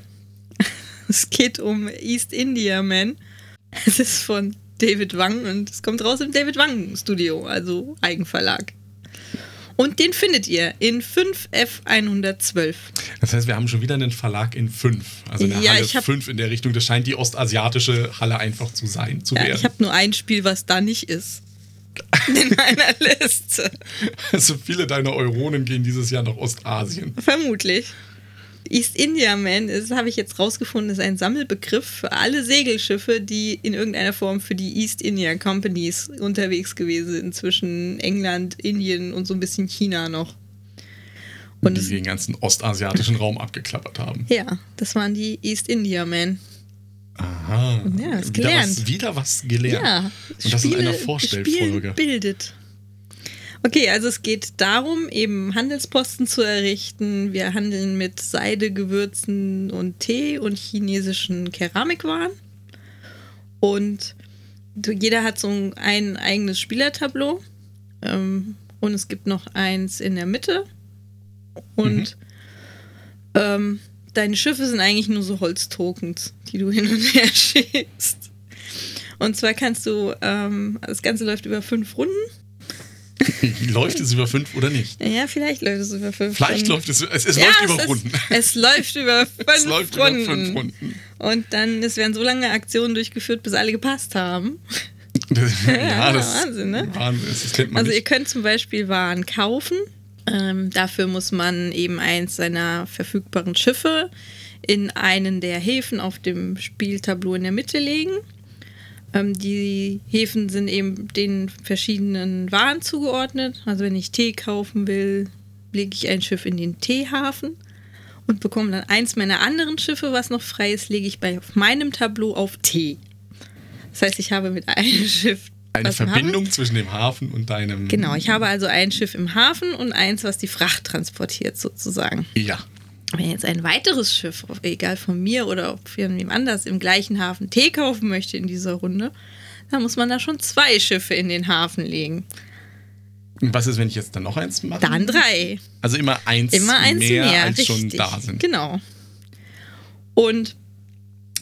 Es geht um East India Man. Es ist von David Wang und es kommt raus im David Wang Studio, also Eigenverlag. Und den findet ihr in 5F112. Das heißt, wir haben schon wieder einen Verlag in 5. Also eine Ja, Halle ich hab- 5 in der Richtung. Das scheint die ostasiatische Halle einfach zu sein, zu Ja, werden. ich habe nur ein Spiel, was da nicht ist. In meiner Liste. also viele deiner Euronen gehen dieses Jahr nach Ostasien. Vermutlich. East India Man, das habe ich jetzt rausgefunden, ist ein Sammelbegriff für alle Segelschiffe, die in irgendeiner Form für die East India Companies unterwegs gewesen sind, zwischen England, Indien und so ein bisschen China noch. Und die den ganzen ostasiatischen Raum abgeklappert haben. ja, das waren die East India Men. Aha. Ja, wieder, gelernt. was, wieder was gelernt. Ja, Und das in einer Vorstellfolge. Spielen bildet. Okay, also es geht darum, eben Handelsposten zu errichten. Wir handeln mit Seide, Gewürzen und Tee und chinesischen Keramikwaren. Und jeder hat so ein, ein eigenes Spielertableau. Ähm, und es gibt noch eins in der Mitte. Und ähm, deine Schiffe sind eigentlich nur so Holztokens, die du hin und her schiebst. Und zwar kannst du, ähm, das Ganze läuft über fünf Runden. läuft es über fünf oder nicht? Ja, vielleicht läuft es über fünf Vielleicht läuft es, es, es ja, läuft es über ist- Runden. Es läuft über fünf Es läuft über Runden. fünf Runden. Und dann, es werden so lange Aktionen durchgeführt, bis alle gepasst haben. ja, Ja, das, Wahnsinn, ne? Wahnsinn, das kennt man Also ihr nicht. könnt zum Beispiel Waren kaufen. Ähm, dafür muss man eben eins seiner verfügbaren Schiffe in einen der Häfen auf dem Spieltableau in der Mitte legen. Ähm, die Häfen sind eben den verschiedenen Waren zugeordnet. Also wenn ich Tee kaufen will, lege ich ein Schiff in den Teehafen und bekomme dann eins meiner anderen Schiffe, was noch frei ist, lege ich bei auf meinem Tableau auf Tee. Das heißt, ich habe mit einem Schiff Eine im Hafen- Verbindung zwischen dem Hafen und deinem. Genau, ich habe also ein Schiff im Hafen und eins, was die Fracht transportiert, sozusagen. Ja. Wenn jetzt ein weiteres Schiff, egal von mir oder ob von wem anders, im gleichen Hafen Tee kaufen möchte in dieser Runde, dann muss man da schon zwei Schiffe in den Hafen legen. Und was ist, wenn ich jetzt dann noch eins mache? Dann drei. Also immer eins, Immer eins mehr, mehr, als richtig. schon da sind. Genau. Und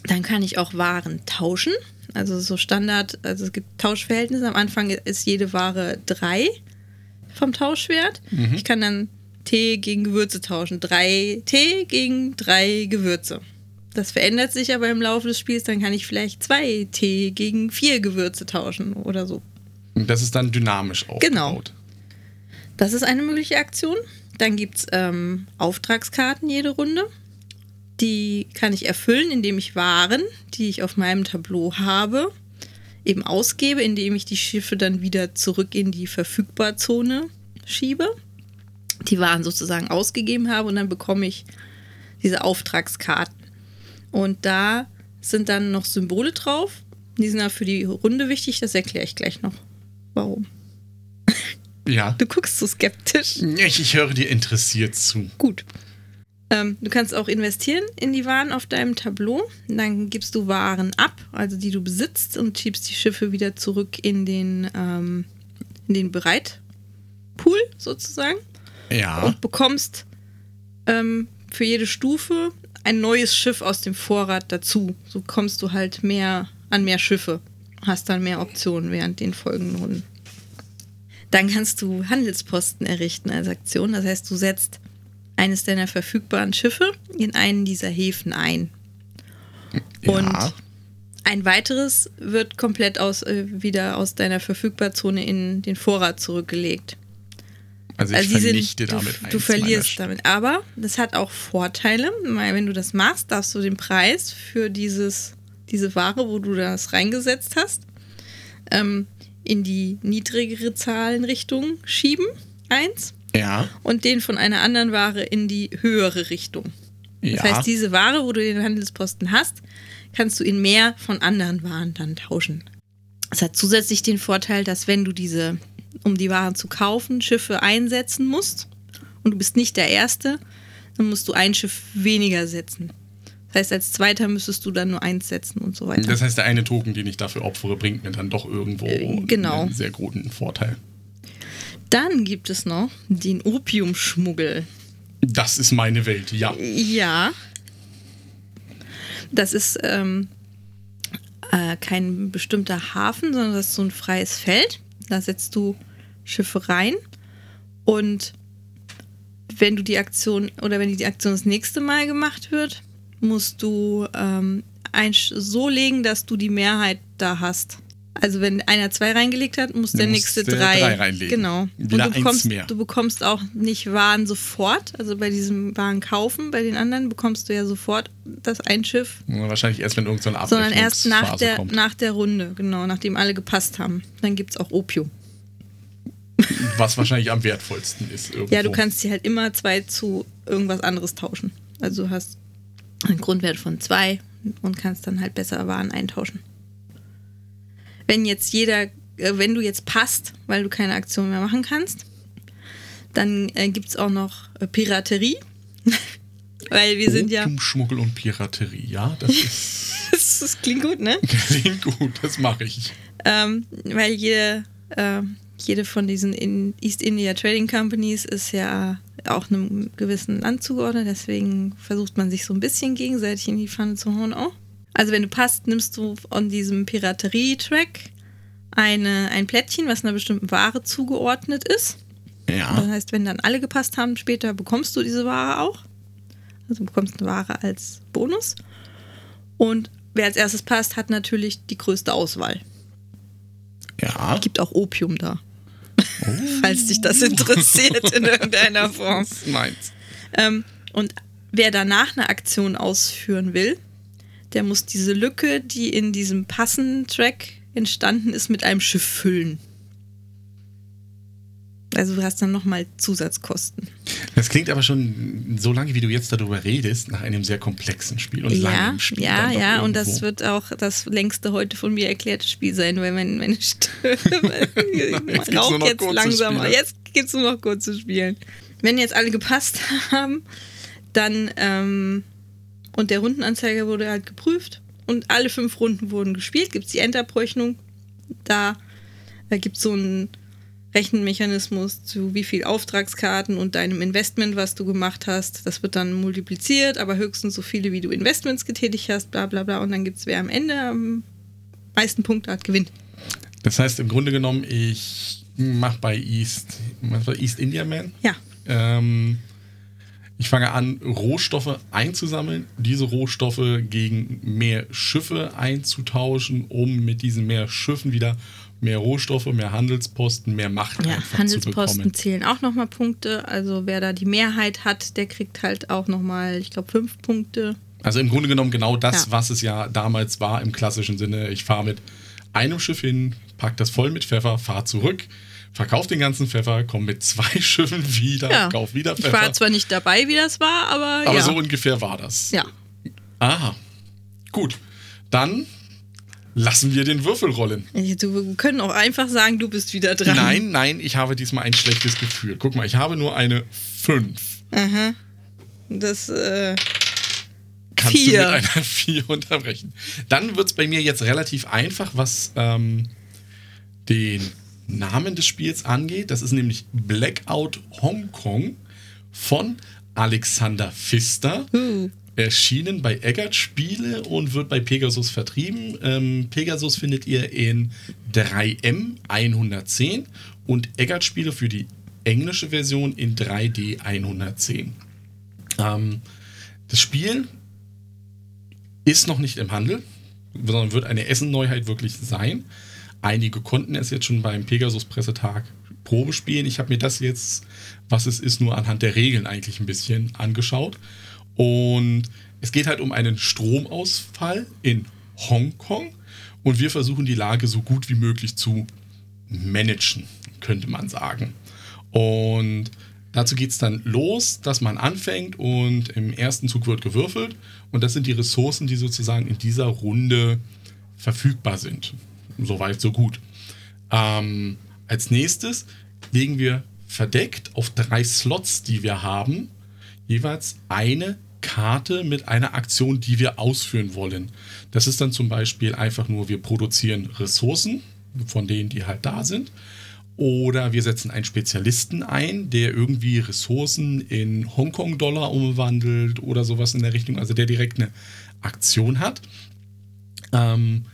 dann kann ich auch Waren tauschen. Also so Standard, also es gibt Tauschverhältnisse. Am Anfang ist jede Ware drei vom Tauschwert. Mhm. Ich kann dann Tee gegen Gewürze tauschen. Drei Tee gegen drei Gewürze. Das verändert sich aber im Laufe des Spiels. Dann kann ich vielleicht zwei Tee gegen vier Gewürze tauschen oder so. Und das ist dann dynamisch Genau. aufgebaut. Das ist eine mögliche Aktion. Dann gibt es ähm, Auftragskarten jede Runde. Die kann ich erfüllen, indem ich Waren, die ich auf meinem Tableau habe, eben ausgebe, indem ich die Schiffe dann wieder zurück in die Verfügbarzone schiebe. Die Waren sozusagen ausgegeben habe und dann bekomme ich diese Auftragskarten. Und da sind dann noch Symbole drauf. Die sind dann für die Runde wichtig, das erkläre ich gleich noch. Warum? Ja. Du guckst so skeptisch. Ich, ich höre dir interessiert zu. Gut. Ähm, du kannst auch investieren in die Waren auf deinem Tableau. Dann gibst du Waren ab, also die du besitzt, und schiebst die Schiffe wieder zurück in den, ähm, in den Bereitpool sozusagen. Ja. Und bekommst ähm, für jede Stufe ein neues Schiff aus dem Vorrat dazu. So kommst du halt mehr an mehr Schiffe. Hast dann mehr Optionen während den folgenden Runden. Dann kannst du Handelsposten errichten als Aktion. Das heißt, du setzt eines deiner verfügbaren Schiffe in einen dieser Häfen ein. Und ja. ein weiteres wird komplett aus, äh, wieder aus deiner Verfügbarzone in den Vorrat zurückgelegt. Also ich Also vernichte sind, damit du, eins du verlierst damit. Aber das hat auch Vorteile, weil wenn du das machst, darfst du den Preis für dieses, diese Ware, wo du das reingesetzt hast, ähm, in die niedrigere Zahlenrichtung schieben, eins, Ja. und den von einer anderen Ware in die höhere Richtung. Das Ja. heißt, diese Ware, wo du den Handelsposten hast, kannst du in mehr von anderen Waren dann tauschen. Es hat zusätzlich den Vorteil, dass wenn du diese, um die Waren zu kaufen, Schiffe einsetzen musst und du bist nicht der Erste, dann musst du ein Schiff weniger setzen. Das heißt, als Zweiter müsstest du dann nur eins setzen und so weiter. Das heißt, der eine Token, den ich dafür opfere, bringt mir dann doch irgendwo Äh, genau. einen sehr guten Vorteil. Dann gibt es noch den Opiumschmuggel. Das ist meine Welt, ja. Ja. Das ist ähm, äh, kein bestimmter Hafen, sondern das ist so ein freies Feld. Da setzt du Schiffe rein Und wenn du die Aktion oder wenn die Aktion das nächste Mal gemacht wird, musst du ähm, ein, so legen, dass du die Mehrheit da hast. Also wenn einer zwei reingelegt hat, muss der nächste drei. drei reinlegen. Genau. Wieder Und du bekommst, mehr. du bekommst auch nicht Waren sofort. Also bei diesem Waren kaufen, bei den anderen bekommst du ja sofort das ein Schiff. Wahrscheinlich erst, wenn irgendeine so Sondern erst nach Abrechnungsphase der, kommt. nach der Runde, genau, nachdem alle gepasst haben. Dann gibt es auch Opium. Was wahrscheinlich am wertvollsten ist. Irgendwo. Ja, du kannst die halt immer zwei zu irgendwas anderes tauschen. Also du hast einen Grundwert von zwei und kannst dann halt besser Waren eintauschen. Wenn jetzt jeder, äh, wenn du jetzt passt, weil du keine Aktion mehr machen kannst, dann äh, gibt es auch noch äh, Piraterie. weil wir sind ja. Opiumschmuggel und Piraterie, ja, das ist, Das, das klingt gut, ne? klingt gut, das mache ich. Ähm, weil jede, ähm, jede von diesen in East India Trading Companies ist ja auch einem gewissen Land zugeordnet, deswegen versucht man sich so ein bisschen gegenseitig in die Pfanne zu hauen auch. Also wenn du passt, nimmst du an diesem Piraterie-Track eine, ein Plättchen, was einer bestimmten Ware zugeordnet ist. Das Ja. heißt, wenn dann alle gepasst haben, später bekommst du diese Ware auch. Also du bekommst eine Ware als Bonus. Und wer als erstes passt, hat natürlich die größte Auswahl. Ja. gibt auch Opium da. Falls dich das interessiert in irgendeiner Form. Das meins. Ähm, und wer danach eine Aktion ausführen will, der muss diese Lücke, die in diesem Passen-Track entstanden ist, mit einem Schiff füllen. Also du hast dann nochmal Zusatzkosten. Das klingt aber schon, so lange wie du jetzt darüber redest, nach einem sehr komplexen Spiel und Ja, langem Spiel. ja, ja, und das irgendwo. wird auch das längste heute von mir erklärte Spiel sein, weil mein, meine Stimme nur raucht jetzt. Spiele. Jetzt geht's nur noch kurz zu spielen. Wenn jetzt alle gepasst haben, dann ähm, und der Rundenanzeiger wurde halt geprüft und alle fünf Runden wurden gespielt, gibt es die Endabrechnung. Da, da gibt es so einen Rechenmechanismus zu wie viel Auftragskarten und deinem Investment, was du gemacht hast. Das wird dann multipliziert, aber höchstens so viele, wie du Investments getätigt hast, bla bla bla. Und dann gibt es, wer am Ende am meisten Punkte hat, gewinnt. Das heißt im Grunde genommen, ich mache bei East, East India Man. Ja. Ähm, ich fange an, Rohstoffe einzusammeln, diese Rohstoffe gegen mehr Schiffe einzutauschen, um mit diesen mehr Schiffen wieder mehr Rohstoffe, mehr Handelsposten, mehr Macht Ja, Handelsposten zählen auch nochmal Punkte. Also wer da die Mehrheit hat, der kriegt halt auch nochmal, ich glaube, fünf Punkte. Also im Grunde genommen genau das, Ja. was es ja damals war im klassischen Sinne. Ich fahre mit einem Schiff hin, pack das voll mit Pfeffer, fahre zurück, verkauf den ganzen Pfeffer, komme mit zwei Schiffen wieder, Ja. kauf wieder Ich Pfeffer. war zwar nicht dabei, wie das war, aber, Aber ja. so ungefähr war das. ja. Aha. Gut. Dann lassen wir den Würfel rollen. Du, wir können auch einfach sagen, du bist wieder dran. Nein, nein, ich habe diesmal ein schlechtes Gefühl. Guck mal, ich habe nur eine 5. Aha. Das, äh, Kannst Vier. du mit einer 4 unterbrechen. Dann wird es bei mir jetzt relativ einfach, was ähm, den Namen des Spiels angeht. Das ist nämlich Blackout Hong Kong von Alexander Pfister. uh, Erschienen bei Eggert Spiele und wird bei Pegasus vertrieben. Ähm, Pegasus findet ihr in 3M 110 und Eggert Spiele für die englische Version in 3D 110. Ähm, das Spiel ist noch nicht im Handel, sondern wird eine Essen-Neuheit wirklich sein. Einige konnten es jetzt schon beim Pegasus-Pressetag Probe spielen. Ich habe mir das jetzt, was es ist, nur anhand der Regeln eigentlich ein bisschen angeschaut. Und es geht halt um einen Stromausfall in Hongkong. Und wir versuchen die Lage so gut wie möglich zu managen, könnte man sagen. Und dazu geht es dann los, dass man anfängt und im ersten Zug wird gewürfelt. Und das sind die Ressourcen, die sozusagen in dieser Runde verfügbar sind. Soweit, so gut. Ähm, als nächstes legen wir verdeckt auf drei Slots, die wir haben, jeweils eine Karte mit einer Aktion, die wir ausführen wollen. Das ist dann zum Beispiel einfach nur, wir produzieren Ressourcen von denen, die halt da sind. Oder wir setzen einen Spezialisten ein, der irgendwie Ressourcen in Hongkong-Dollar umwandelt oder sowas in der Richtung, also der direkt eine Aktion hat. Ähm,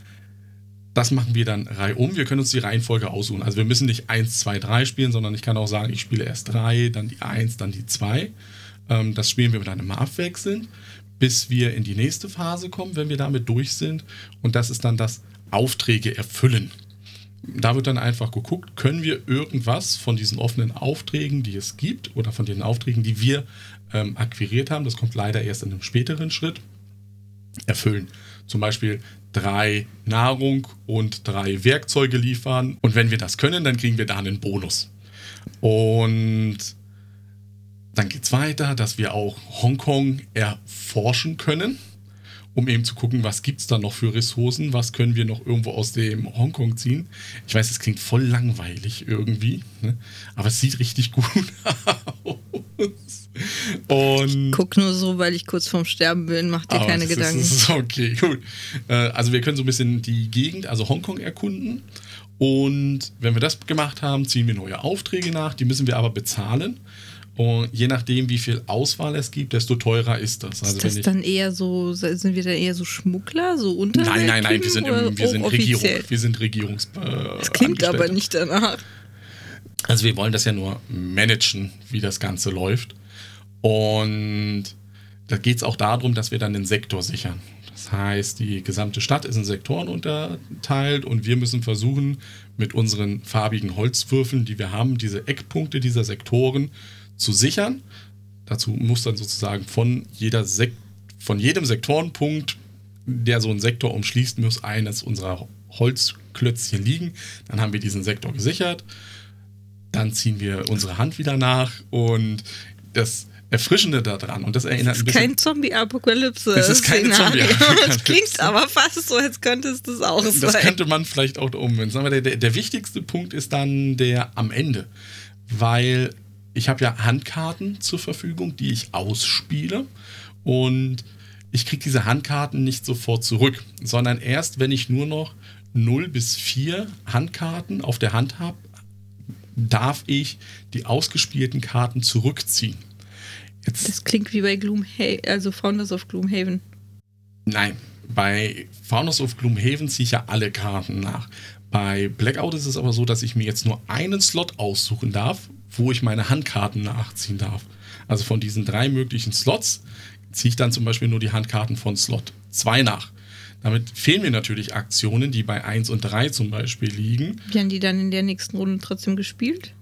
das machen wir dann reihum. Wir können uns die Reihenfolge aussuchen. Also wir müssen nicht 1, 2, 3 spielen, sondern ich kann auch sagen, ich spiele erst 3, dann die 1, dann die 2. Ähm, das spielen wir dann immer abwechselnd, bis wir in die nächste Phase kommen, wenn wir damit durch sind. Und das ist dann das Aufträge erfüllen. Da wird dann einfach geguckt, können wir irgendwas von diesen offenen Aufträgen, die es gibt, oder von den Aufträgen, die wir ähm, akquiriert haben, das kommt leider erst in einem späteren Schritt, erfüllen. Zum Beispiel drei Nahrung und drei Werkzeuge liefern. Und wenn wir das können, dann kriegen wir da einen Bonus. Und dann geht es weiter, dass wir auch Hongkong erforschen können, um eben zu gucken, was gibt es da noch für Ressourcen, was können wir noch irgendwo aus dem Hongkong ziehen. Ich weiß, es klingt voll langweilig irgendwie, ne? aber es sieht richtig gut aus. Und Guck nur so, weil ich kurz vorm Sterben bin, mach dir keine Gedanken. Ist, ist okay, gut. Äh, also wir können so ein bisschen die Gegend, also Hongkong erkunden. Und wenn wir das gemacht haben, ziehen wir neue Aufträge nach. Die müssen wir aber bezahlen. Und je nachdem, wie viel Auswahl es gibt, desto teurer ist das. Also ist das dann eher so, sind wir dann eher so Schmuggler, so unter? Nein, nein, nein, wir sind, im, wir sind Regierung. Wir sind Regierungs. Äh, das klingt aber nicht danach. Also wir wollen das ja nur managen, wie das Ganze läuft. Und da geht es auch darum, dass wir dann den Sektor sichern. Das heißt, die gesamte Stadt ist in Sektoren unterteilt und wir müssen versuchen, mit unseren farbigen Holzwürfeln, die wir haben, diese Eckpunkte dieser Sektoren zu sichern. Dazu muss dann sozusagen von, jeder Sek von jedem Sektorenpunkt, der so einen Sektor umschließt, muss eines unserer Holzklötzchen liegen. Dann haben wir diesen Sektor gesichert. Dann ziehen wir unsere Hand wieder nach und das Erfrischende daran. Und das erinnert das ist kein Zombie-Apokalypse. Es ist keine Zombie-Apokalypse. Es klingt aber fast so, als könnte es das auch sein. Das könnte man vielleicht auch umwenden. Aber der, der, der wichtigste Punkt ist dann der am Ende. Weil ich habe ja Handkarten zur Verfügung, die ich ausspiele. Und ich kriege diese Handkarten nicht sofort zurück, sondern erst, wenn ich nur noch 0 bis 4 Handkarten auf der Hand habe, darf ich die ausgespielten Karten zurückziehen. Jetzt das klingt wie bei Gloomhaven, also Founders of Gloomhaven. Nein, bei Founders of Gloomhaven ziehe ich ja alle Karten nach. Bei Blackout ist es aber so, dass ich mir jetzt nur einen Slot aussuchen darf, wo ich meine Handkarten nachziehen darf. Also von diesen drei möglichen Slots ziehe ich dann zum Beispiel nur die Handkarten von Slot 2 nach. Damit fehlen mir natürlich Aktionen, die bei 1 und 3 zum Beispiel liegen. Werden die dann in der nächsten Runde trotzdem gespielt?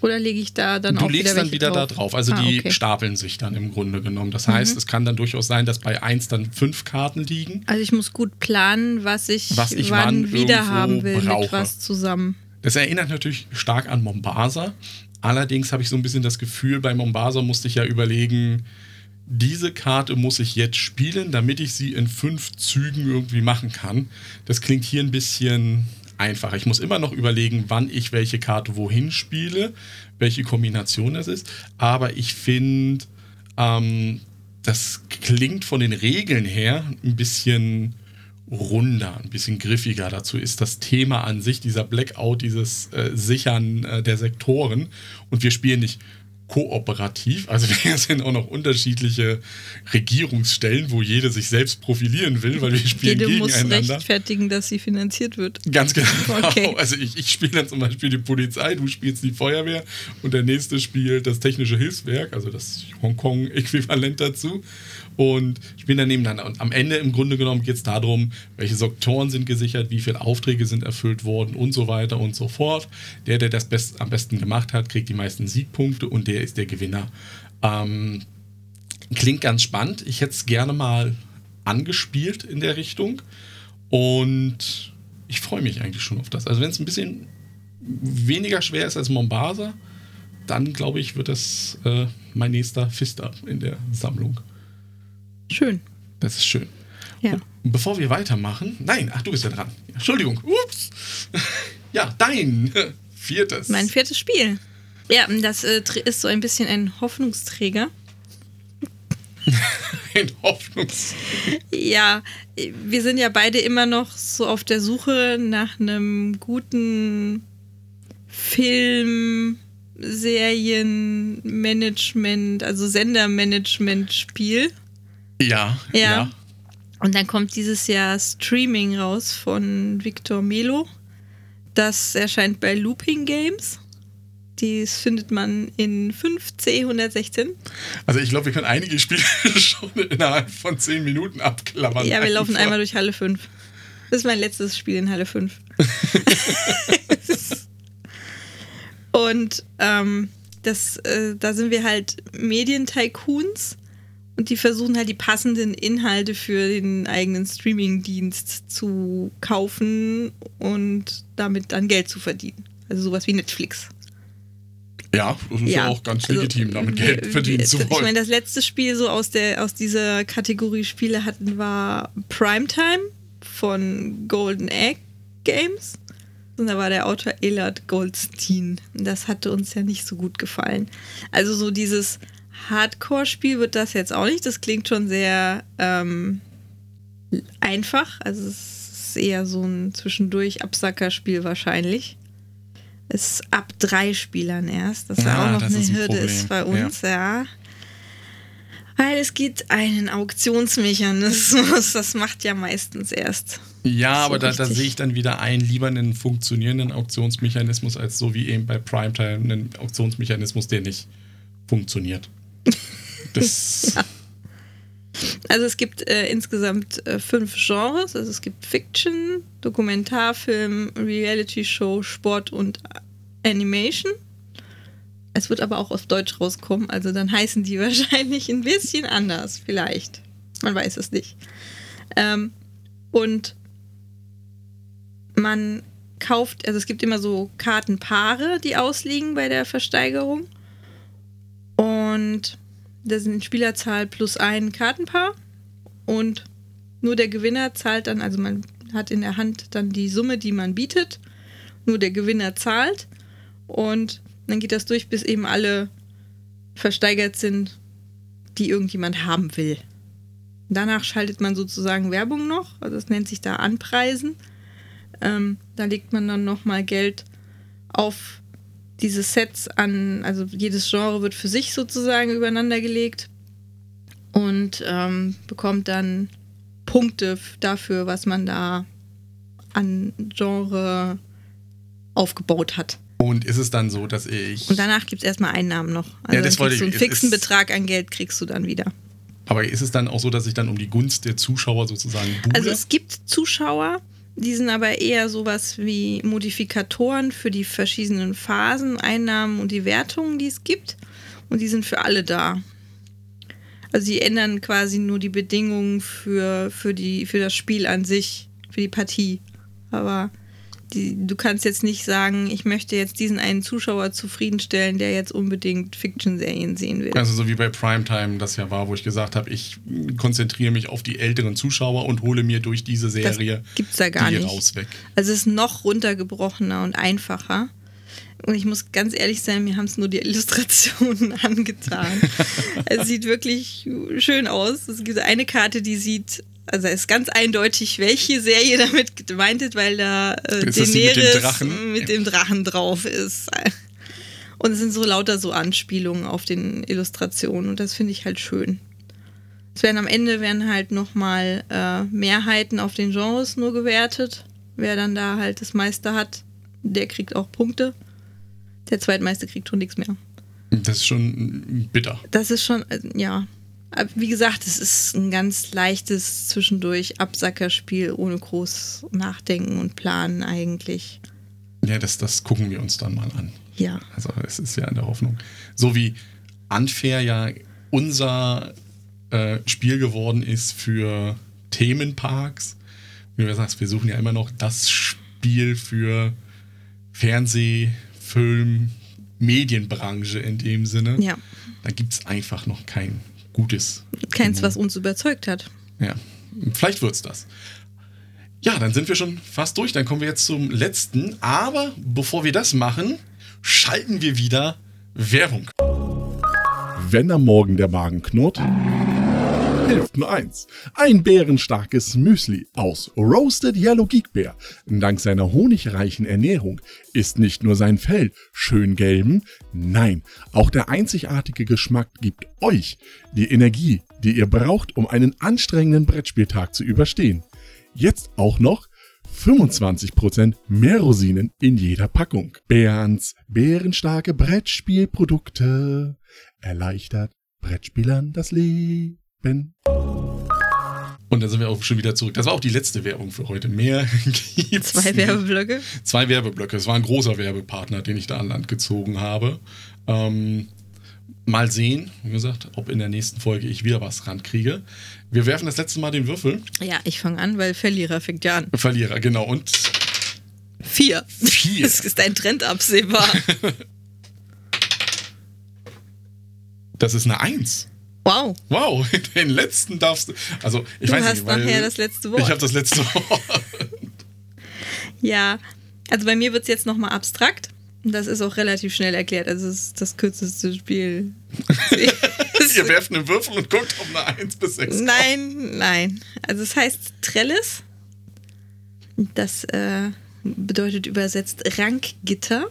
Oder lege ich da dann du auch wieder Du legst dann wieder drauf? da drauf. Also ah, die okay. stapeln sich dann im Grunde genommen. Das heißt, mhm. es kann dann durchaus sein, dass bei 1 dann fünf Karten liegen. Also ich muss gut planen, was ich, was ich wann, wann wieder haben will brauche. mit was zusammen. Das erinnert natürlich stark an Mombasa. Allerdings habe ich so ein bisschen das Gefühl, bei Mombasa musste ich ja überlegen, diese Karte muss ich jetzt spielen, damit ich sie in fünf Zügen irgendwie machen kann. Das klingt hier ein bisschen einfacher. Ich muss immer noch überlegen, wann ich welche Karte wohin spiele, welche Kombination das ist. Aber ich finde, ähm, das klingt von den Regeln her ein bisschen runder, ein bisschen griffiger. Dazu ist das Thema an sich, dieser Blackout, dieses äh, Sichern äh, der Sektoren. Und wir spielen nicht kooperativ. Also wir sind auch noch unterschiedliche Regierungsstellen, wo jede sich selbst profilieren will, weil wir spielen jede gegeneinander. muss rechtfertigen, dass sie finanziert wird. Ganz genau. Okay. Also ich, ich spiele dann zum Beispiel die Polizei, du spielst die Feuerwehr und der nächste spielt das technische Hilfswerk, also das Hongkong-Äquivalent dazu und spielen dann nebeneinander. Und am Ende im Grunde genommen geht es darum, welche Sektoren sind gesichert, wie viele Aufträge sind erfüllt worden und so weiter und so fort. Der, der das best, am besten gemacht hat, kriegt die meisten Siegpunkte und der ist der Gewinner. Ähm, klingt ganz spannend. Ich hätte es gerne mal angespielt in der Richtung und ich freue mich eigentlich schon auf das. Also wenn es ein bisschen weniger schwer ist als Mombasa, dann glaube ich, wird das äh, mein nächster Fister in der Sammlung. Schön. Das ist schön. Ja. Und bevor wir weitermachen, nein, ach, du bist ja dran. Entschuldigung. Ups. Ja, dein viertes. Mein viertes Spiel. Ja, das äh, ist so ein bisschen ein Hoffnungsträger. ein Hoffnungsträger. Ja, wir sind ja beide immer noch so auf der Suche nach einem guten Film, Serienmanagement, also Sendermanagement-Spiel. Ja, ja. ja. Und dann kommt dieses Jahr Streaming raus von Victor Melo. Das erscheint bei Looping Games. Dies findet man in 5C116. Also ich glaube, wir können einige Spiele schon innerhalb von 10 Minuten abklappern. Ja, wir laufen Einfach. einmal durch Halle 5. Das ist mein letztes Spiel in Halle 5. und ähm, das, äh, da sind wir halt Medientycoons und die versuchen halt die passenden Inhalte für den eigenen Streamingdienst zu kaufen und damit dann Geld zu verdienen. Also sowas wie Netflix. Ja, das ist ja, auch ganz also, legitim, damit wir- Geld verdienen wir- zu Ich wollen. meine, das letzte Spiel so aus, der, aus dieser Kategorie Spiele hatten war Primetime von Golden Egg Games. Und da war der Autor Elad Goldstein. Und Das hatte uns ja nicht so gut gefallen. Also so dieses Hardcore-Spiel wird das jetzt auch nicht. Das klingt schon sehr ähm, einfach. Also es ist eher so ein zwischendurch Absackerspiel wahrscheinlich. Ist ab drei Spielern erst. Das war Ah, auch noch eine ist ein Hürde Problem. ist bei uns, ja. Weil es gibt einen Auktionsmechanismus. Das macht ja meistens erst. Ja, so aber da, da sehe ich dann wieder ein, lieber einen funktionierenden Auktionsmechanismus, als so wie eben bei Primetime einen Auktionsmechanismus, der nicht funktioniert. Ja. Also es gibt äh, insgesamt äh, fünf Genres. Also es gibt Fiction, Dokumentarfilm, Reality Show, Sport und Animation. Es wird aber auch auf Deutsch rauskommen, also dann heißen die wahrscheinlich ein bisschen anders, vielleicht. Man weiß es nicht. Ähm, und man kauft, also es gibt immer so Kartenpaare, die ausliegen bei der Versteigerung. Und das sind Spielerzahl plus ein Kartenpaar. Und nur der Gewinner zahlt dann, also man hat in der Hand dann die Summe, die man bietet. Nur der Gewinner zahlt. Und dann geht das durch, bis eben alle versteigert sind, die irgendjemand haben will. Danach schaltet man sozusagen Werbung noch, also das nennt sich da Anpreisen. Ähm, da legt man dann nochmal Geld auf diese Sets an, also jedes Genre wird für sich sozusagen übereinander gelegt und ähm, bekommt dann Punkte dafür, was man da an Genre aufgebaut hat. und ist es dann so, dass ich. Und danach gibt es erstmal Einnahmen noch. Also Ja, das wollte kriegst du einen ich- fixen ist- Betrag an Geld kriegst du dann wieder. aber ist es dann auch so, dass ich dann um die Gunst der Zuschauer sozusagen buhle? Also es gibt Zuschauer, die sind aber eher sowas wie Modifikatoren für die verschiedenen Phasen, Einnahmen und die Wertungen, die es gibt. Und die sind für alle da. Also sie ändern quasi nur die Bedingungen für, für, die, für das Spiel an sich, für die Partie. Aber die, du kannst jetzt nicht sagen, ich möchte jetzt diesen einen Zuschauer zufriedenstellen, der jetzt unbedingt Fiction-Serien sehen will. Also so wie bei Primetime das ja war, wo ich gesagt habe, ich konzentriere mich auf die älteren Zuschauer und hole mir durch diese das Serie gibt's da gar die nicht. raus weg. Also es ist noch runtergebrochener und einfacher. Und ich muss ganz ehrlich sein, mir haben es nur die Illustrationen angetan. es sieht wirklich schön aus. Es gibt eine Karte, die sieht, also es ist ganz eindeutig, welche Serie damit gemeint ist, weil da äh, Ist die mit dem Daenerys Drachen? mit dem Drachen drauf ist. Und es sind so lauter so Anspielungen auf den Illustrationen und das finde ich halt schön. Es werden am Ende werden halt nochmal äh, Mehrheiten auf den Genres nur gewertet. Wer dann da halt das meiste hat, der kriegt auch Punkte. Der Zweitmeiste kriegt schon nichts mehr. Das ist schon bitter. Das ist schon, äh, ja. Aber Wie gesagt, es ist ein ganz leichtes zwischendurch Absackerspiel ohne groß Nachdenken und Planen eigentlich. Ja, das, das gucken wir uns dann mal an. Ja. Also es ist ja in der Hoffnung. So wie Unfair ja unser äh, Spiel geworden ist für Themenparks. Wie du sagst, wir suchen ja immer noch das Spiel für Fernseh, Film, Medienbranche in dem Sinne. Ja. Da gibt es einfach noch kein gutes. Keins, was uns überzeugt hat. Ja, vielleicht wird's das. Ja, dann sind wir schon fast durch. Dann kommen wir jetzt zum letzten. Aber bevor wir das machen, schalten wir wieder Werbung. Wenn am Morgen der Magen knurrt, hilft nur eins. Ein bärenstarkes Müsli aus Roasted Yellow Geek Bear. Dank seiner honigreichen Ernährung ist nicht nur sein Fell schön gelben, nein, auch der einzigartige Geschmack gibt euch die Energie, die ihr braucht, um einen anstrengenden Brettspieltag zu überstehen. Jetzt auch noch 25% mehr Rosinen in jeder Packung. Bärens bärenstarke Brettspielprodukte erleichtert Brettspielern das Leben. Und dann sind wir auch schon wieder zurück. Das war auch die letzte Werbung für heute. Mehr gibt's Zwei. Werbeblöcke. Zwei Werbeblöcke. Es war ein großer Werbepartner, den ich da an Land gezogen habe. Ähm, mal sehen, wie gesagt, ob in der nächsten Folge ich wieder was rankriege. Wir werfen das letzte Mal den Würfel. Ja, ich fange an, weil Verlierer fängt ja an. Verlierer, genau. Und Vier. Vier. Das ist ein Trend absehbar. das ist eine Eins. Wow. Wow, den letzten darfst du. Also, ich Du weiß hast nicht, weil nachher das letzte Wort. Ich habe das letzte Wort. Ja, also bei mir wird es jetzt nochmal abstrakt. Das ist auch relativ schnell erklärt. Also es ist das kürzeste Spiel. Ihr werft einen Würfel und guckt, ob eine 1 bis 6 kommt. Nein, nein. Also es heißt Trellis. Das äh, bedeutet übersetzt Rankgitter.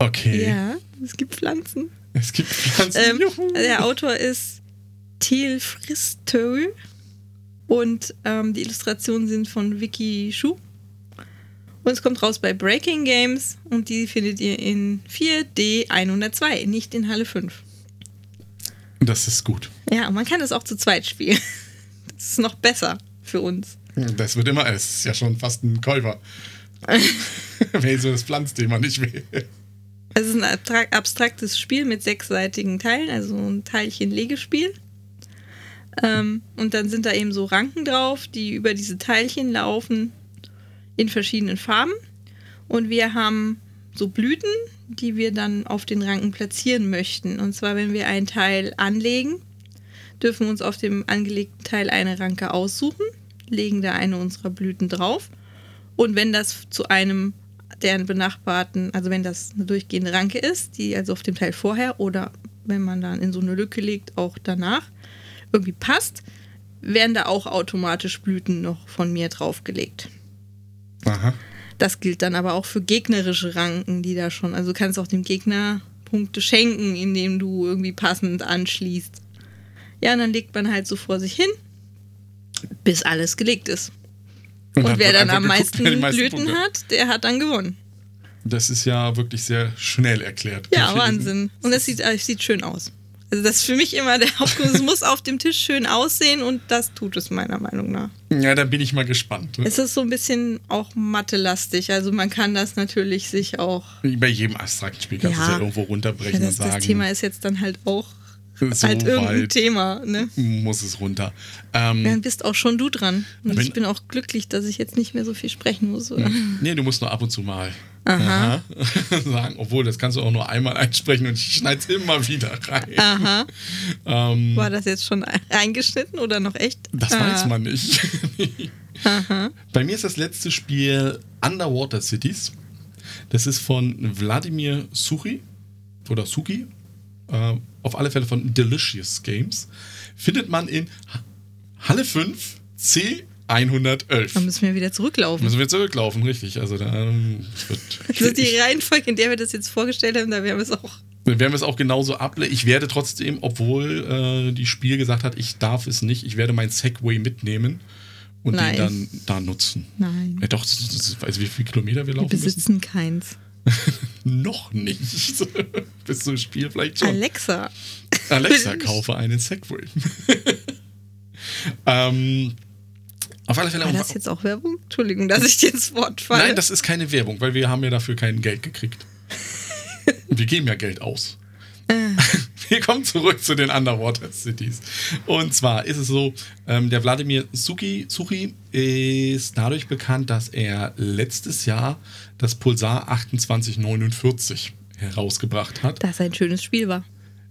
Okay. Ja, es gibt Pflanzen. Es gibt Pflanzen. Ähm, der Autor ist Thiel Fristö und ähm, die Illustrationen sind von Vicky Schuh. Und es kommt raus bei Breaking Games und die findet ihr in 4D 102, nicht in Halle 5. Das ist gut. Ja, und man kann es auch zu zweit spielen. Das ist noch besser für uns. Das wird immer, es ist ja schon fast ein Käufer. Wer so das Pflanzthema nicht will. Es ist ein abstrak- abstraktes Spiel mit sechsseitigen Teilen, also ein Teilchen-Legespiel. Ähm, und dann sind da eben so Ranken drauf, die über diese Teilchen laufen in verschiedenen Farben. Und wir haben so Blüten, die wir dann auf den Ranken platzieren möchten. Und zwar, wenn wir ein Teil anlegen, dürfen wir uns auf dem angelegten Teil eine Ranke aussuchen, legen da eine unserer Blüten drauf. Und wenn das zu einem der benachbarten, also wenn das eine durchgehende Ranke ist, die also auf dem Teil vorher oder wenn man dann in so eine Lücke legt, auch danach irgendwie passt, werden da auch automatisch Blüten noch von mir draufgelegt. Aha. Das gilt dann aber auch für gegnerische Ranken, die da schon, also du kannst auch dem Gegner Punkte schenken, indem du irgendwie passend anschließt. Ja, und dann legt man halt so vor sich hin, bis alles gelegt ist. Und, hat wer dann am geguckt, meisten die meisten Blüten Punkte- hat, der hat dann gewonnen. Das ist ja wirklich sehr schnell erklärt. Ja, Wahnsinn. Und es sieht, es sieht schön aus. Also das ist für mich immer der Hauptgrund. Es muss auf dem Tisch schön aussehen und das tut es meiner Meinung nach. Ja, da bin ich mal gespannt. Es ist so ein bisschen auch Mathe-lastig. Also man kann das natürlich sich auch. Wie bei jedem abstrakten Spiel kannst du es Ja. ja irgendwo runterbrechen das, und sagen. das Thema ist jetzt dann halt auch so halt irgendein Thema. Ne? muss es runter. Ähm, Dann bist auch schon du dran. Und Wenn- ich bin auch glücklich, dass ich jetzt nicht mehr so viel sprechen muss. Oder? Nee, du musst nur ab und zu mal Aha. aha, sagen. Obwohl, das kannst du auch nur einmal einsprechen und ich schneide es immer wieder rein. Aha. Ähm, War das jetzt schon eingeschnitten oder noch echt? das Ah. weiß man nicht. Aha. Bei mir ist das letzte Spiel Underwater Cities. Das ist von Wladimir Suchi oder Suki. Äh, auf alle Fälle von Delicious Games. Findet man in Ha- Halle 5 C111. Dann müssen wir wieder zurücklaufen. Müssen wir zurücklaufen, richtig. Also da ähm, wird ist die Reihenfolge, in der wir das jetzt vorgestellt haben, da werden wir es auch. Wir werden es auch genauso ablehnen. Ich werde trotzdem, obwohl äh, die Spiel gesagt hat, ich darf es nicht, ich werde mein Segway mitnehmen und Nein. den dann da nutzen. Nein. Ja, doch, weißt du, wie viele Kilometer wir Wir laufen müssen? besitzen keins. Noch nicht. Bis zum Spiel vielleicht schon. Alexa. Alexa, kaufe einen Segway. ähm, auf alle Fälle. War das jetzt auch Werbung? Entschuldigung, dass ich dir ins Wort falle. Nein, das ist keine Werbung, weil wir haben ja dafür kein Geld gekriegt. wir geben ja Geld aus. Wir kommen zurück zu den Underwater Cities. Und zwar ist es so, ähm, der Wladimir Suki, Suchi ist dadurch bekannt, dass er letztes Jahr das Pulsar 2849 herausgebracht hat. das ein schönes Spiel war.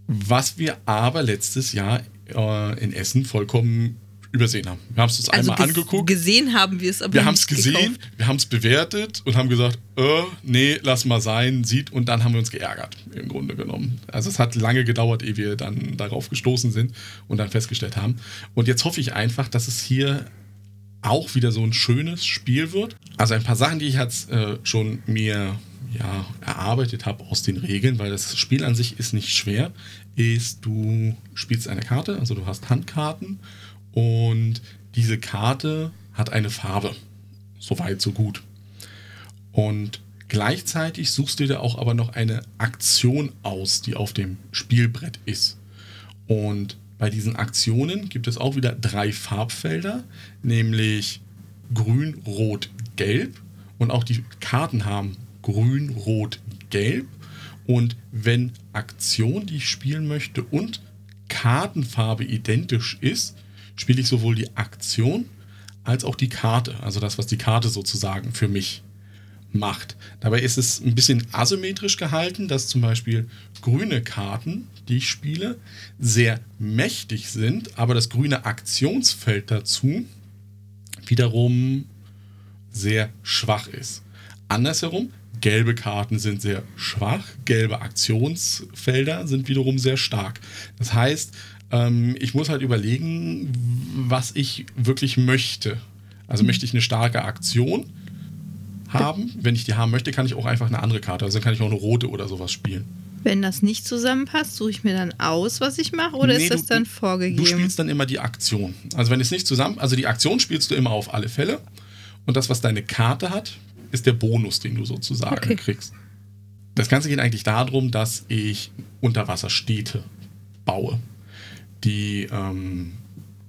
Was wir aber letztes Jahr äh, in Essen vollkommen übersehen haben. Wir haben es uns Also einmal angeguckt. Gesehen haben wir es aber Wir haben es gesehen, gekauft. wir haben es bewertet und haben gesagt, äh, nee, lass mal sein, sieht und dann haben wir uns geärgert, im Grunde genommen. Also es hat lange gedauert, ehe wir dann darauf gestoßen sind und dann festgestellt haben. Und jetzt hoffe ich einfach, dass es hier auch wieder so ein schönes Spiel wird. Also ein paar Sachen, die ich jetzt äh, schon mir ja, erarbeitet habe aus den Regeln, weil das Spiel an sich ist nicht schwer, ist, du spielst eine Karte, also du hast Handkarten und diese Karte hat eine Farbe. Soweit, so gut. Und gleichzeitig suchst du dir auch aber noch eine Aktion aus, die auf dem Spielbrett ist. Und bei diesen Aktionen gibt es auch wieder drei Farbfelder, nämlich grün, rot, gelb. Und auch die Karten haben grün, rot, gelb. Und wenn Aktion, die ich spielen möchte, und Kartenfarbe identisch ist, spiele ich sowohl die Aktion als auch die Karte. Also das, was die Karte sozusagen für mich macht. Dabei ist es ein bisschen asymmetrisch gehalten, dass zum Beispiel grüne Karten, die ich spiele, sehr mächtig sind, aber das grüne Aktionsfeld dazu wiederum sehr schwach ist. Andersherum, gelbe Karten sind sehr schwach, gelbe Aktionsfelder sind wiederum sehr stark. Das heißt, ähm, ich muss halt überlegen, was ich wirklich möchte. Also möchte ich eine starke Aktion haben. Wenn ich die haben möchte, kann ich auch einfach eine andere Karte. Also dann kann ich auch eine rote oder sowas spielen. Wenn das nicht zusammenpasst, suche ich mir dann aus, was ich mache, oder Nee, ist das du- dann Du vorgegeben? spielst dann immer die Aktion. Also wenn es nicht zusammen, also die Aktion spielst du immer auf alle Fälle. Und das, was deine Karte hat, ist der Bonus, den du sozusagen Okay. kriegst. Das Ganze geht eigentlich darum, dass ich Unterwasserstädte baue. Die ähm,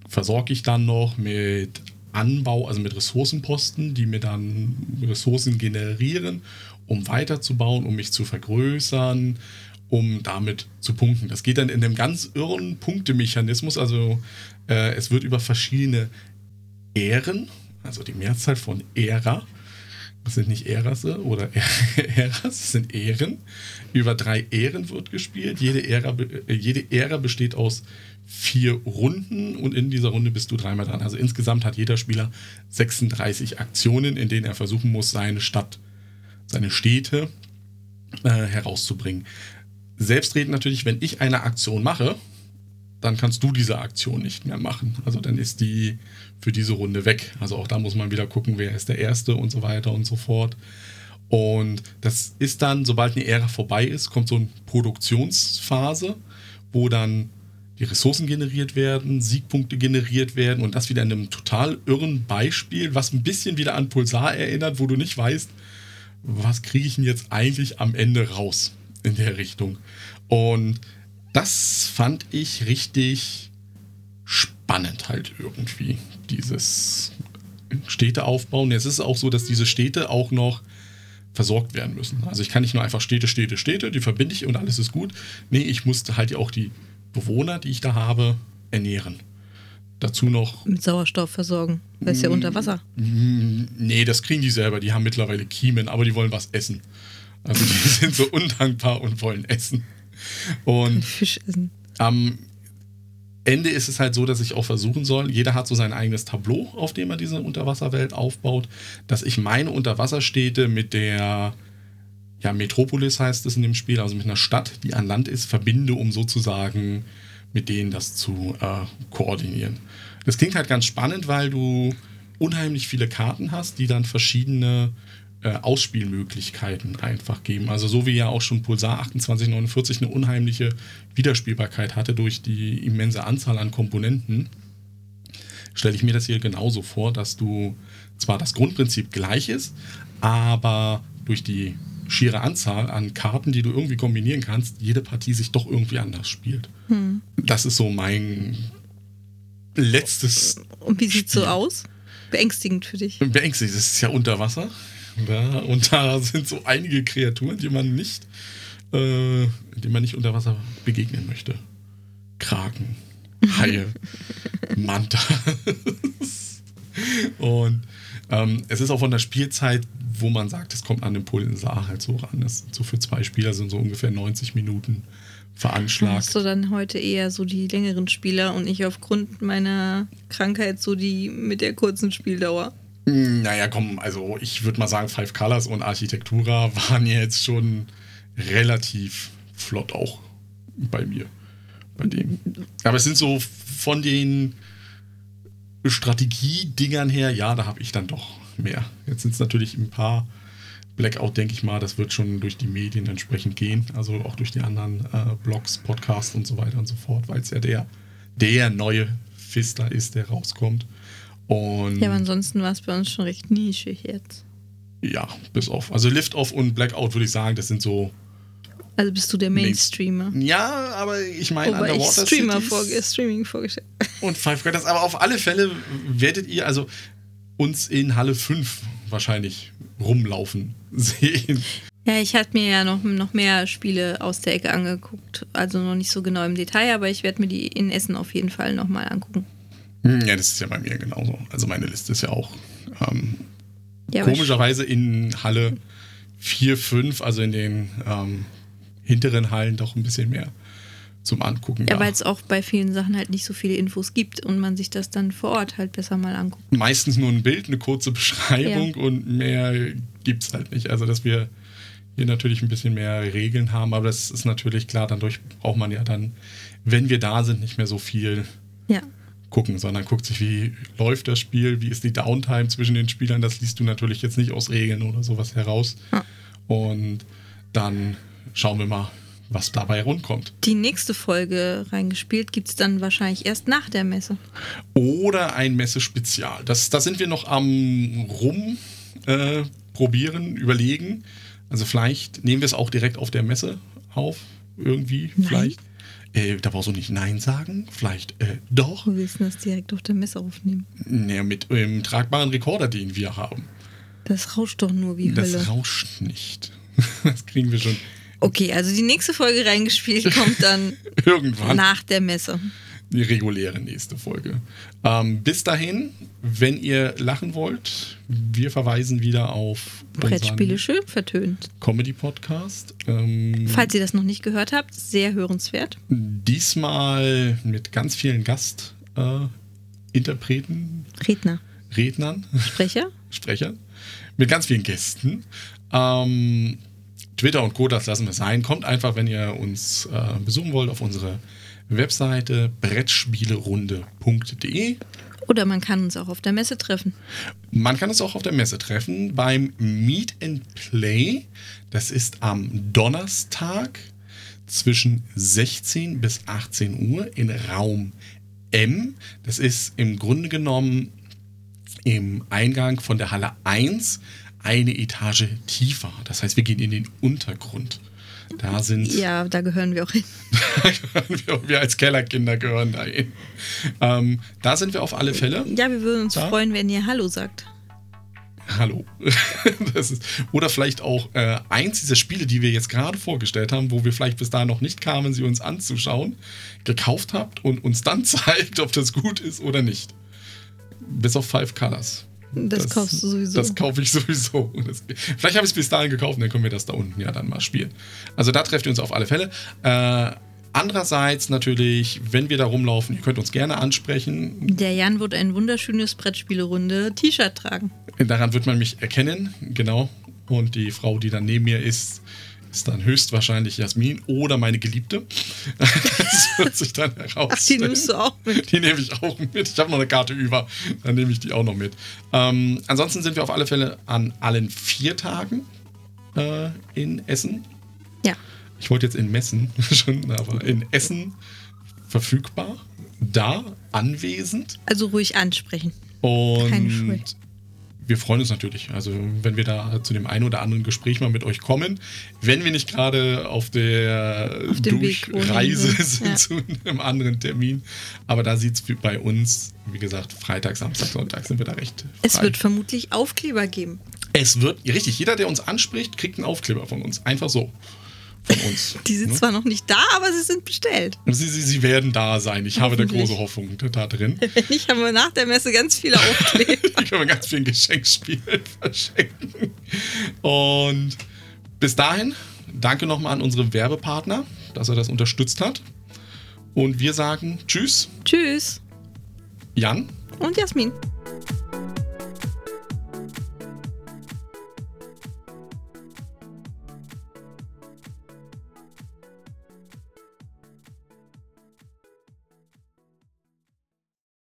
versorge ich dann noch mit Anbau, also mit Ressourcenposten, die mir dann Ressourcen generieren, um weiterzubauen, um mich zu vergrößern, um damit zu punkten. Das geht dann in einem ganz irren Punktemechanismus. Also äh, es wird über verschiedene Ähren, also die Mehrzahl von Ära, das sind nicht Ärasse oder Äras, das sind Ähren. Über drei Ähren wird gespielt. Jede Ära, äh, jede Ära besteht aus vier Runden und in dieser Runde bist du dreimal dran. Also insgesamt hat jeder Spieler 36 Aktionen, in denen er versuchen muss, seine Stadt, seine Städte äh, herauszubringen. Selbstredend natürlich, wenn ich eine Aktion mache, dann kannst du diese Aktion nicht mehr machen. Also dann ist die für diese Runde weg. Also auch da muss man wieder gucken, wer ist der Erste und so weiter und so fort. Und das ist dann, sobald eine Ära vorbei ist, kommt so eine Produktionsphase, wo dann die Ressourcen generiert werden, Siegpunkte generiert werden und das wieder in einem total irren Beispiel, was ein bisschen wieder an Pulsar erinnert, wo du nicht weißt, was kriege ich denn jetzt eigentlich am Ende raus in der Richtung. Und das fand ich richtig spannend halt irgendwie, dieses Städte aufbauen. Jetzt ist es auch so, dass diese Städte auch noch versorgt werden müssen. Also ich kann nicht nur einfach Städte, Städte, Städte, die verbinde ich und alles ist gut. Nee, ich muss halt ja auch die Bewohner, die ich da habe, ernähren. Dazu noch Mit Sauerstoff versorgen. Das ist ja unter Wasser. Mm, Nee, das kriegen die selber. Die haben mittlerweile Kiemen, aber die wollen was essen. Also die sind so undankbar und wollen essen. Und Fisch essen. am Ende ist es halt so, dass ich auch versuchen soll, jeder hat so sein eigenes Tableau, auf dem er diese Unterwasserwelt aufbaut, dass ich meine Unterwasserstädte mit der ja, Metropolis heißt es in dem Spiel, also mit einer Stadt, die an Land ist, verbinde, um sozusagen mit denen das zu äh, koordinieren. Das klingt halt ganz spannend, weil du unheimlich viele Karten hast, die dann verschiedene äh, Ausspielmöglichkeiten einfach geben. Also so wie ja auch schon Pulsar 2849 eine unheimliche Wiederspielbarkeit hatte durch die immense Anzahl an Komponenten, stelle ich mir das hier genauso vor, dass du zwar das Grundprinzip gleich ist, aber durch die schiere Anzahl an Karten, die du irgendwie kombinieren kannst, jede Partie sich doch irgendwie anders spielt. Das ist so mein letztes Und wie sieht so Spiel. aus? Beängstigend für dich. beängstigend. Es ist ja unter Wasser. Ja, und da sind so einige Kreaturen, die man nicht, äh, die man nicht unter Wasser begegnen möchte. Kraken, Haie, Manta. und ähm, es ist auch von der Spielzeit, wo man sagt, es kommt an den Pulsar halt so ran. Das sind so für zwei Spieler sind so ungefähr 90 Minuten veranschlagt. Hast du dann heute eher so die längeren Spieler und ich aufgrund meiner Krankheit so die mit der kurzen Spieldauer? Hm, Naja, komm, also ich würde mal sagen, Five Colors und Architektura waren jetzt schon relativ flott auch bei mir. Bei dem. Aber es sind so von den Strategiedingern her, ja, da habe ich dann doch mehr. Jetzt sind es natürlich ein paar Blackout, denke ich mal, das wird schon durch die Medien entsprechend gehen, also auch durch die anderen äh, Blogs, Podcasts und so weiter und so fort, weil es ja der, der neue Fister ist, der rauskommt. Und Ja, aber ansonsten war es bei uns schon recht nischig jetzt. ja, bis auf. Also Lift-Off und Blackout würde ich sagen, das sind so. Also bist du der Mainstreamer. Ja, aber ich meine, ich Underwater Streamer Cities vor, Streaming vorgestellt und Five Colors. Aber auf alle Fälle werdet ihr also uns in Halle 5 wahrscheinlich rumlaufen sehen. Ja, ich hatte mir ja noch, noch mehr Spiele aus der Ecke angeguckt. Also noch nicht so genau im Detail, aber ich werde mir die in Essen auf jeden Fall nochmal angucken. Hm, Ja, das ist ja bei mir genauso. Also meine Liste ist ja auch ähm, Ja, komischerweise in Halle 4, 5, also in den ähm, hinteren Hallen doch ein bisschen mehr zum Angucken. Ja, weil es auch bei vielen Sachen halt nicht so viele Infos gibt und man sich das dann vor Ort halt besser mal anguckt. meistens nur ein Bild, eine kurze Beschreibung und mehr gibt es halt nicht. Also, dass wir hier natürlich ein bisschen mehr Regeln haben, aber das ist natürlich klar, dadurch braucht man ja dann, wenn wir da sind, nicht mehr so viel Ja. Gucken, sondern guckt sich, wie läuft das Spiel, wie ist die Downtime zwischen den Spielern. Das liest du natürlich jetzt nicht aus Regeln oder sowas heraus. Ja. Und dann schauen wir mal, was dabei rundkommt. Die nächste Folge reingespielt gibt es dann wahrscheinlich erst nach der Messe. Oder ein Messe-Spezial. Das, da sind wir noch am rum äh, probieren, überlegen. Also vielleicht nehmen wir es auch direkt auf der Messe auf. Irgendwie, Nein. vielleicht. Äh, da brauchst du nicht Nein sagen. Vielleicht äh, doch. Wir willst du das direkt auf der Messe aufnehmen? Naja, mit dem tragbaren Rekorder, den wir haben. Das rauscht doch nur wie Hölle. Das rauscht nicht. Das kriegen wir schon Okay, also die nächste Folge reingespielt kommt dann irgendwann. nach der Messe. Die reguläre nächste Folge. Ähm, bis dahin, wenn ihr lachen wollt, wir verweisen wieder auf Brettspiele schön vertönt. Comedy-Podcast. Ähm, Falls ihr das noch nicht gehört habt, sehr hörenswert. diesmal mit ganz vielen Gastinterpreten, äh, Redner, Rednern, Sprecher. Sprechern, mit ganz vielen Gästen. Ähm, Twitter und Co., das lassen wir sein. Kommt einfach, wenn ihr uns äh, besuchen wollt, auf unsere Webseite brettspielerunde.de. Oder man kann uns auch auf der Messe treffen. Man kann es auch auf der Messe treffen beim Meet and Play. Das ist am Donnerstag zwischen 16 bis 18 Uhr in Raum M. Das ist im Grunde genommen im Eingang von der Halle 1 eine Etage tiefer. Das heißt, wir gehen in den Untergrund. Da sind Ja, da gehören wir auch hin. wir, wir als Kellerkinder gehören dahin. Ähm, da sind wir auf alle Fälle. Ja, wir würden uns Da? freuen, wenn ihr Hallo sagt. Hallo. Ist, oder vielleicht auch äh, eins dieser Spiele, die wir jetzt gerade vorgestellt haben, wo wir vielleicht bis dahin noch nicht kamen, sie uns anzuschauen, gekauft habt und uns dann zeigt, ob das gut ist oder nicht. Bis auf Five Colors. Das kaufst du sowieso. Das kaufe ich sowieso. Das, vielleicht habe ich es bis dahin gekauft und dann können wir das da unten ja dann mal spielen. Also da trefft ihr uns auf alle Fälle. Äh, andererseits natürlich, wenn wir da rumlaufen, ihr könnt uns gerne ansprechen. Der Jan wird ein wunderschönes Brettspielerunde T-Shirt tragen. Daran wird man mich erkennen, genau. Und die Frau, die dann neben mir ist, ist dann höchstwahrscheinlich Jasmin oder meine Geliebte. Das wird sich dann Ach, die nimmst du auch mit. Die nehme ich auch mit. Ich habe noch eine Karte über. Dann nehme ich die auch noch mit. Ähm, ansonsten sind wir auf alle Fälle an allen vier Tagen äh, in Essen. Ja. Ich wollte jetzt in Messen schon, aber in Essen verfügbar. Da anwesend. Also ruhig ansprechen. Und. Wir freuen uns natürlich, also wenn wir da zu dem einen oder anderen Gespräch mal mit euch kommen, wenn wir nicht gerade auf der Auf Durchreise sind, ja. zu einem anderen Termin. Aber da sieht es bei uns, wie gesagt, Freitag, Samstag, Sonntag sind wir da recht Es frei. wird vermutlich Aufkleber geben. es wird, richtig, jeder, der uns anspricht, kriegt einen Aufkleber von uns. Einfach so. Von uns. Die sind Ne? zwar noch nicht da, aber sie sind bestellt. Sie, sie, sie werden da sein. Ich habe da große Hoffnung da drin. Wenn nicht, haben wir nach der Messe ganz viele Aufkleber. Da können wir ganz viel Geschenkspiel verschenken. Und bis dahin, danke nochmal an unsere Werbepartner. dass er das unterstützt hat. Und wir sagen Tschüss, Tschüss. Jan. Und Jasmin.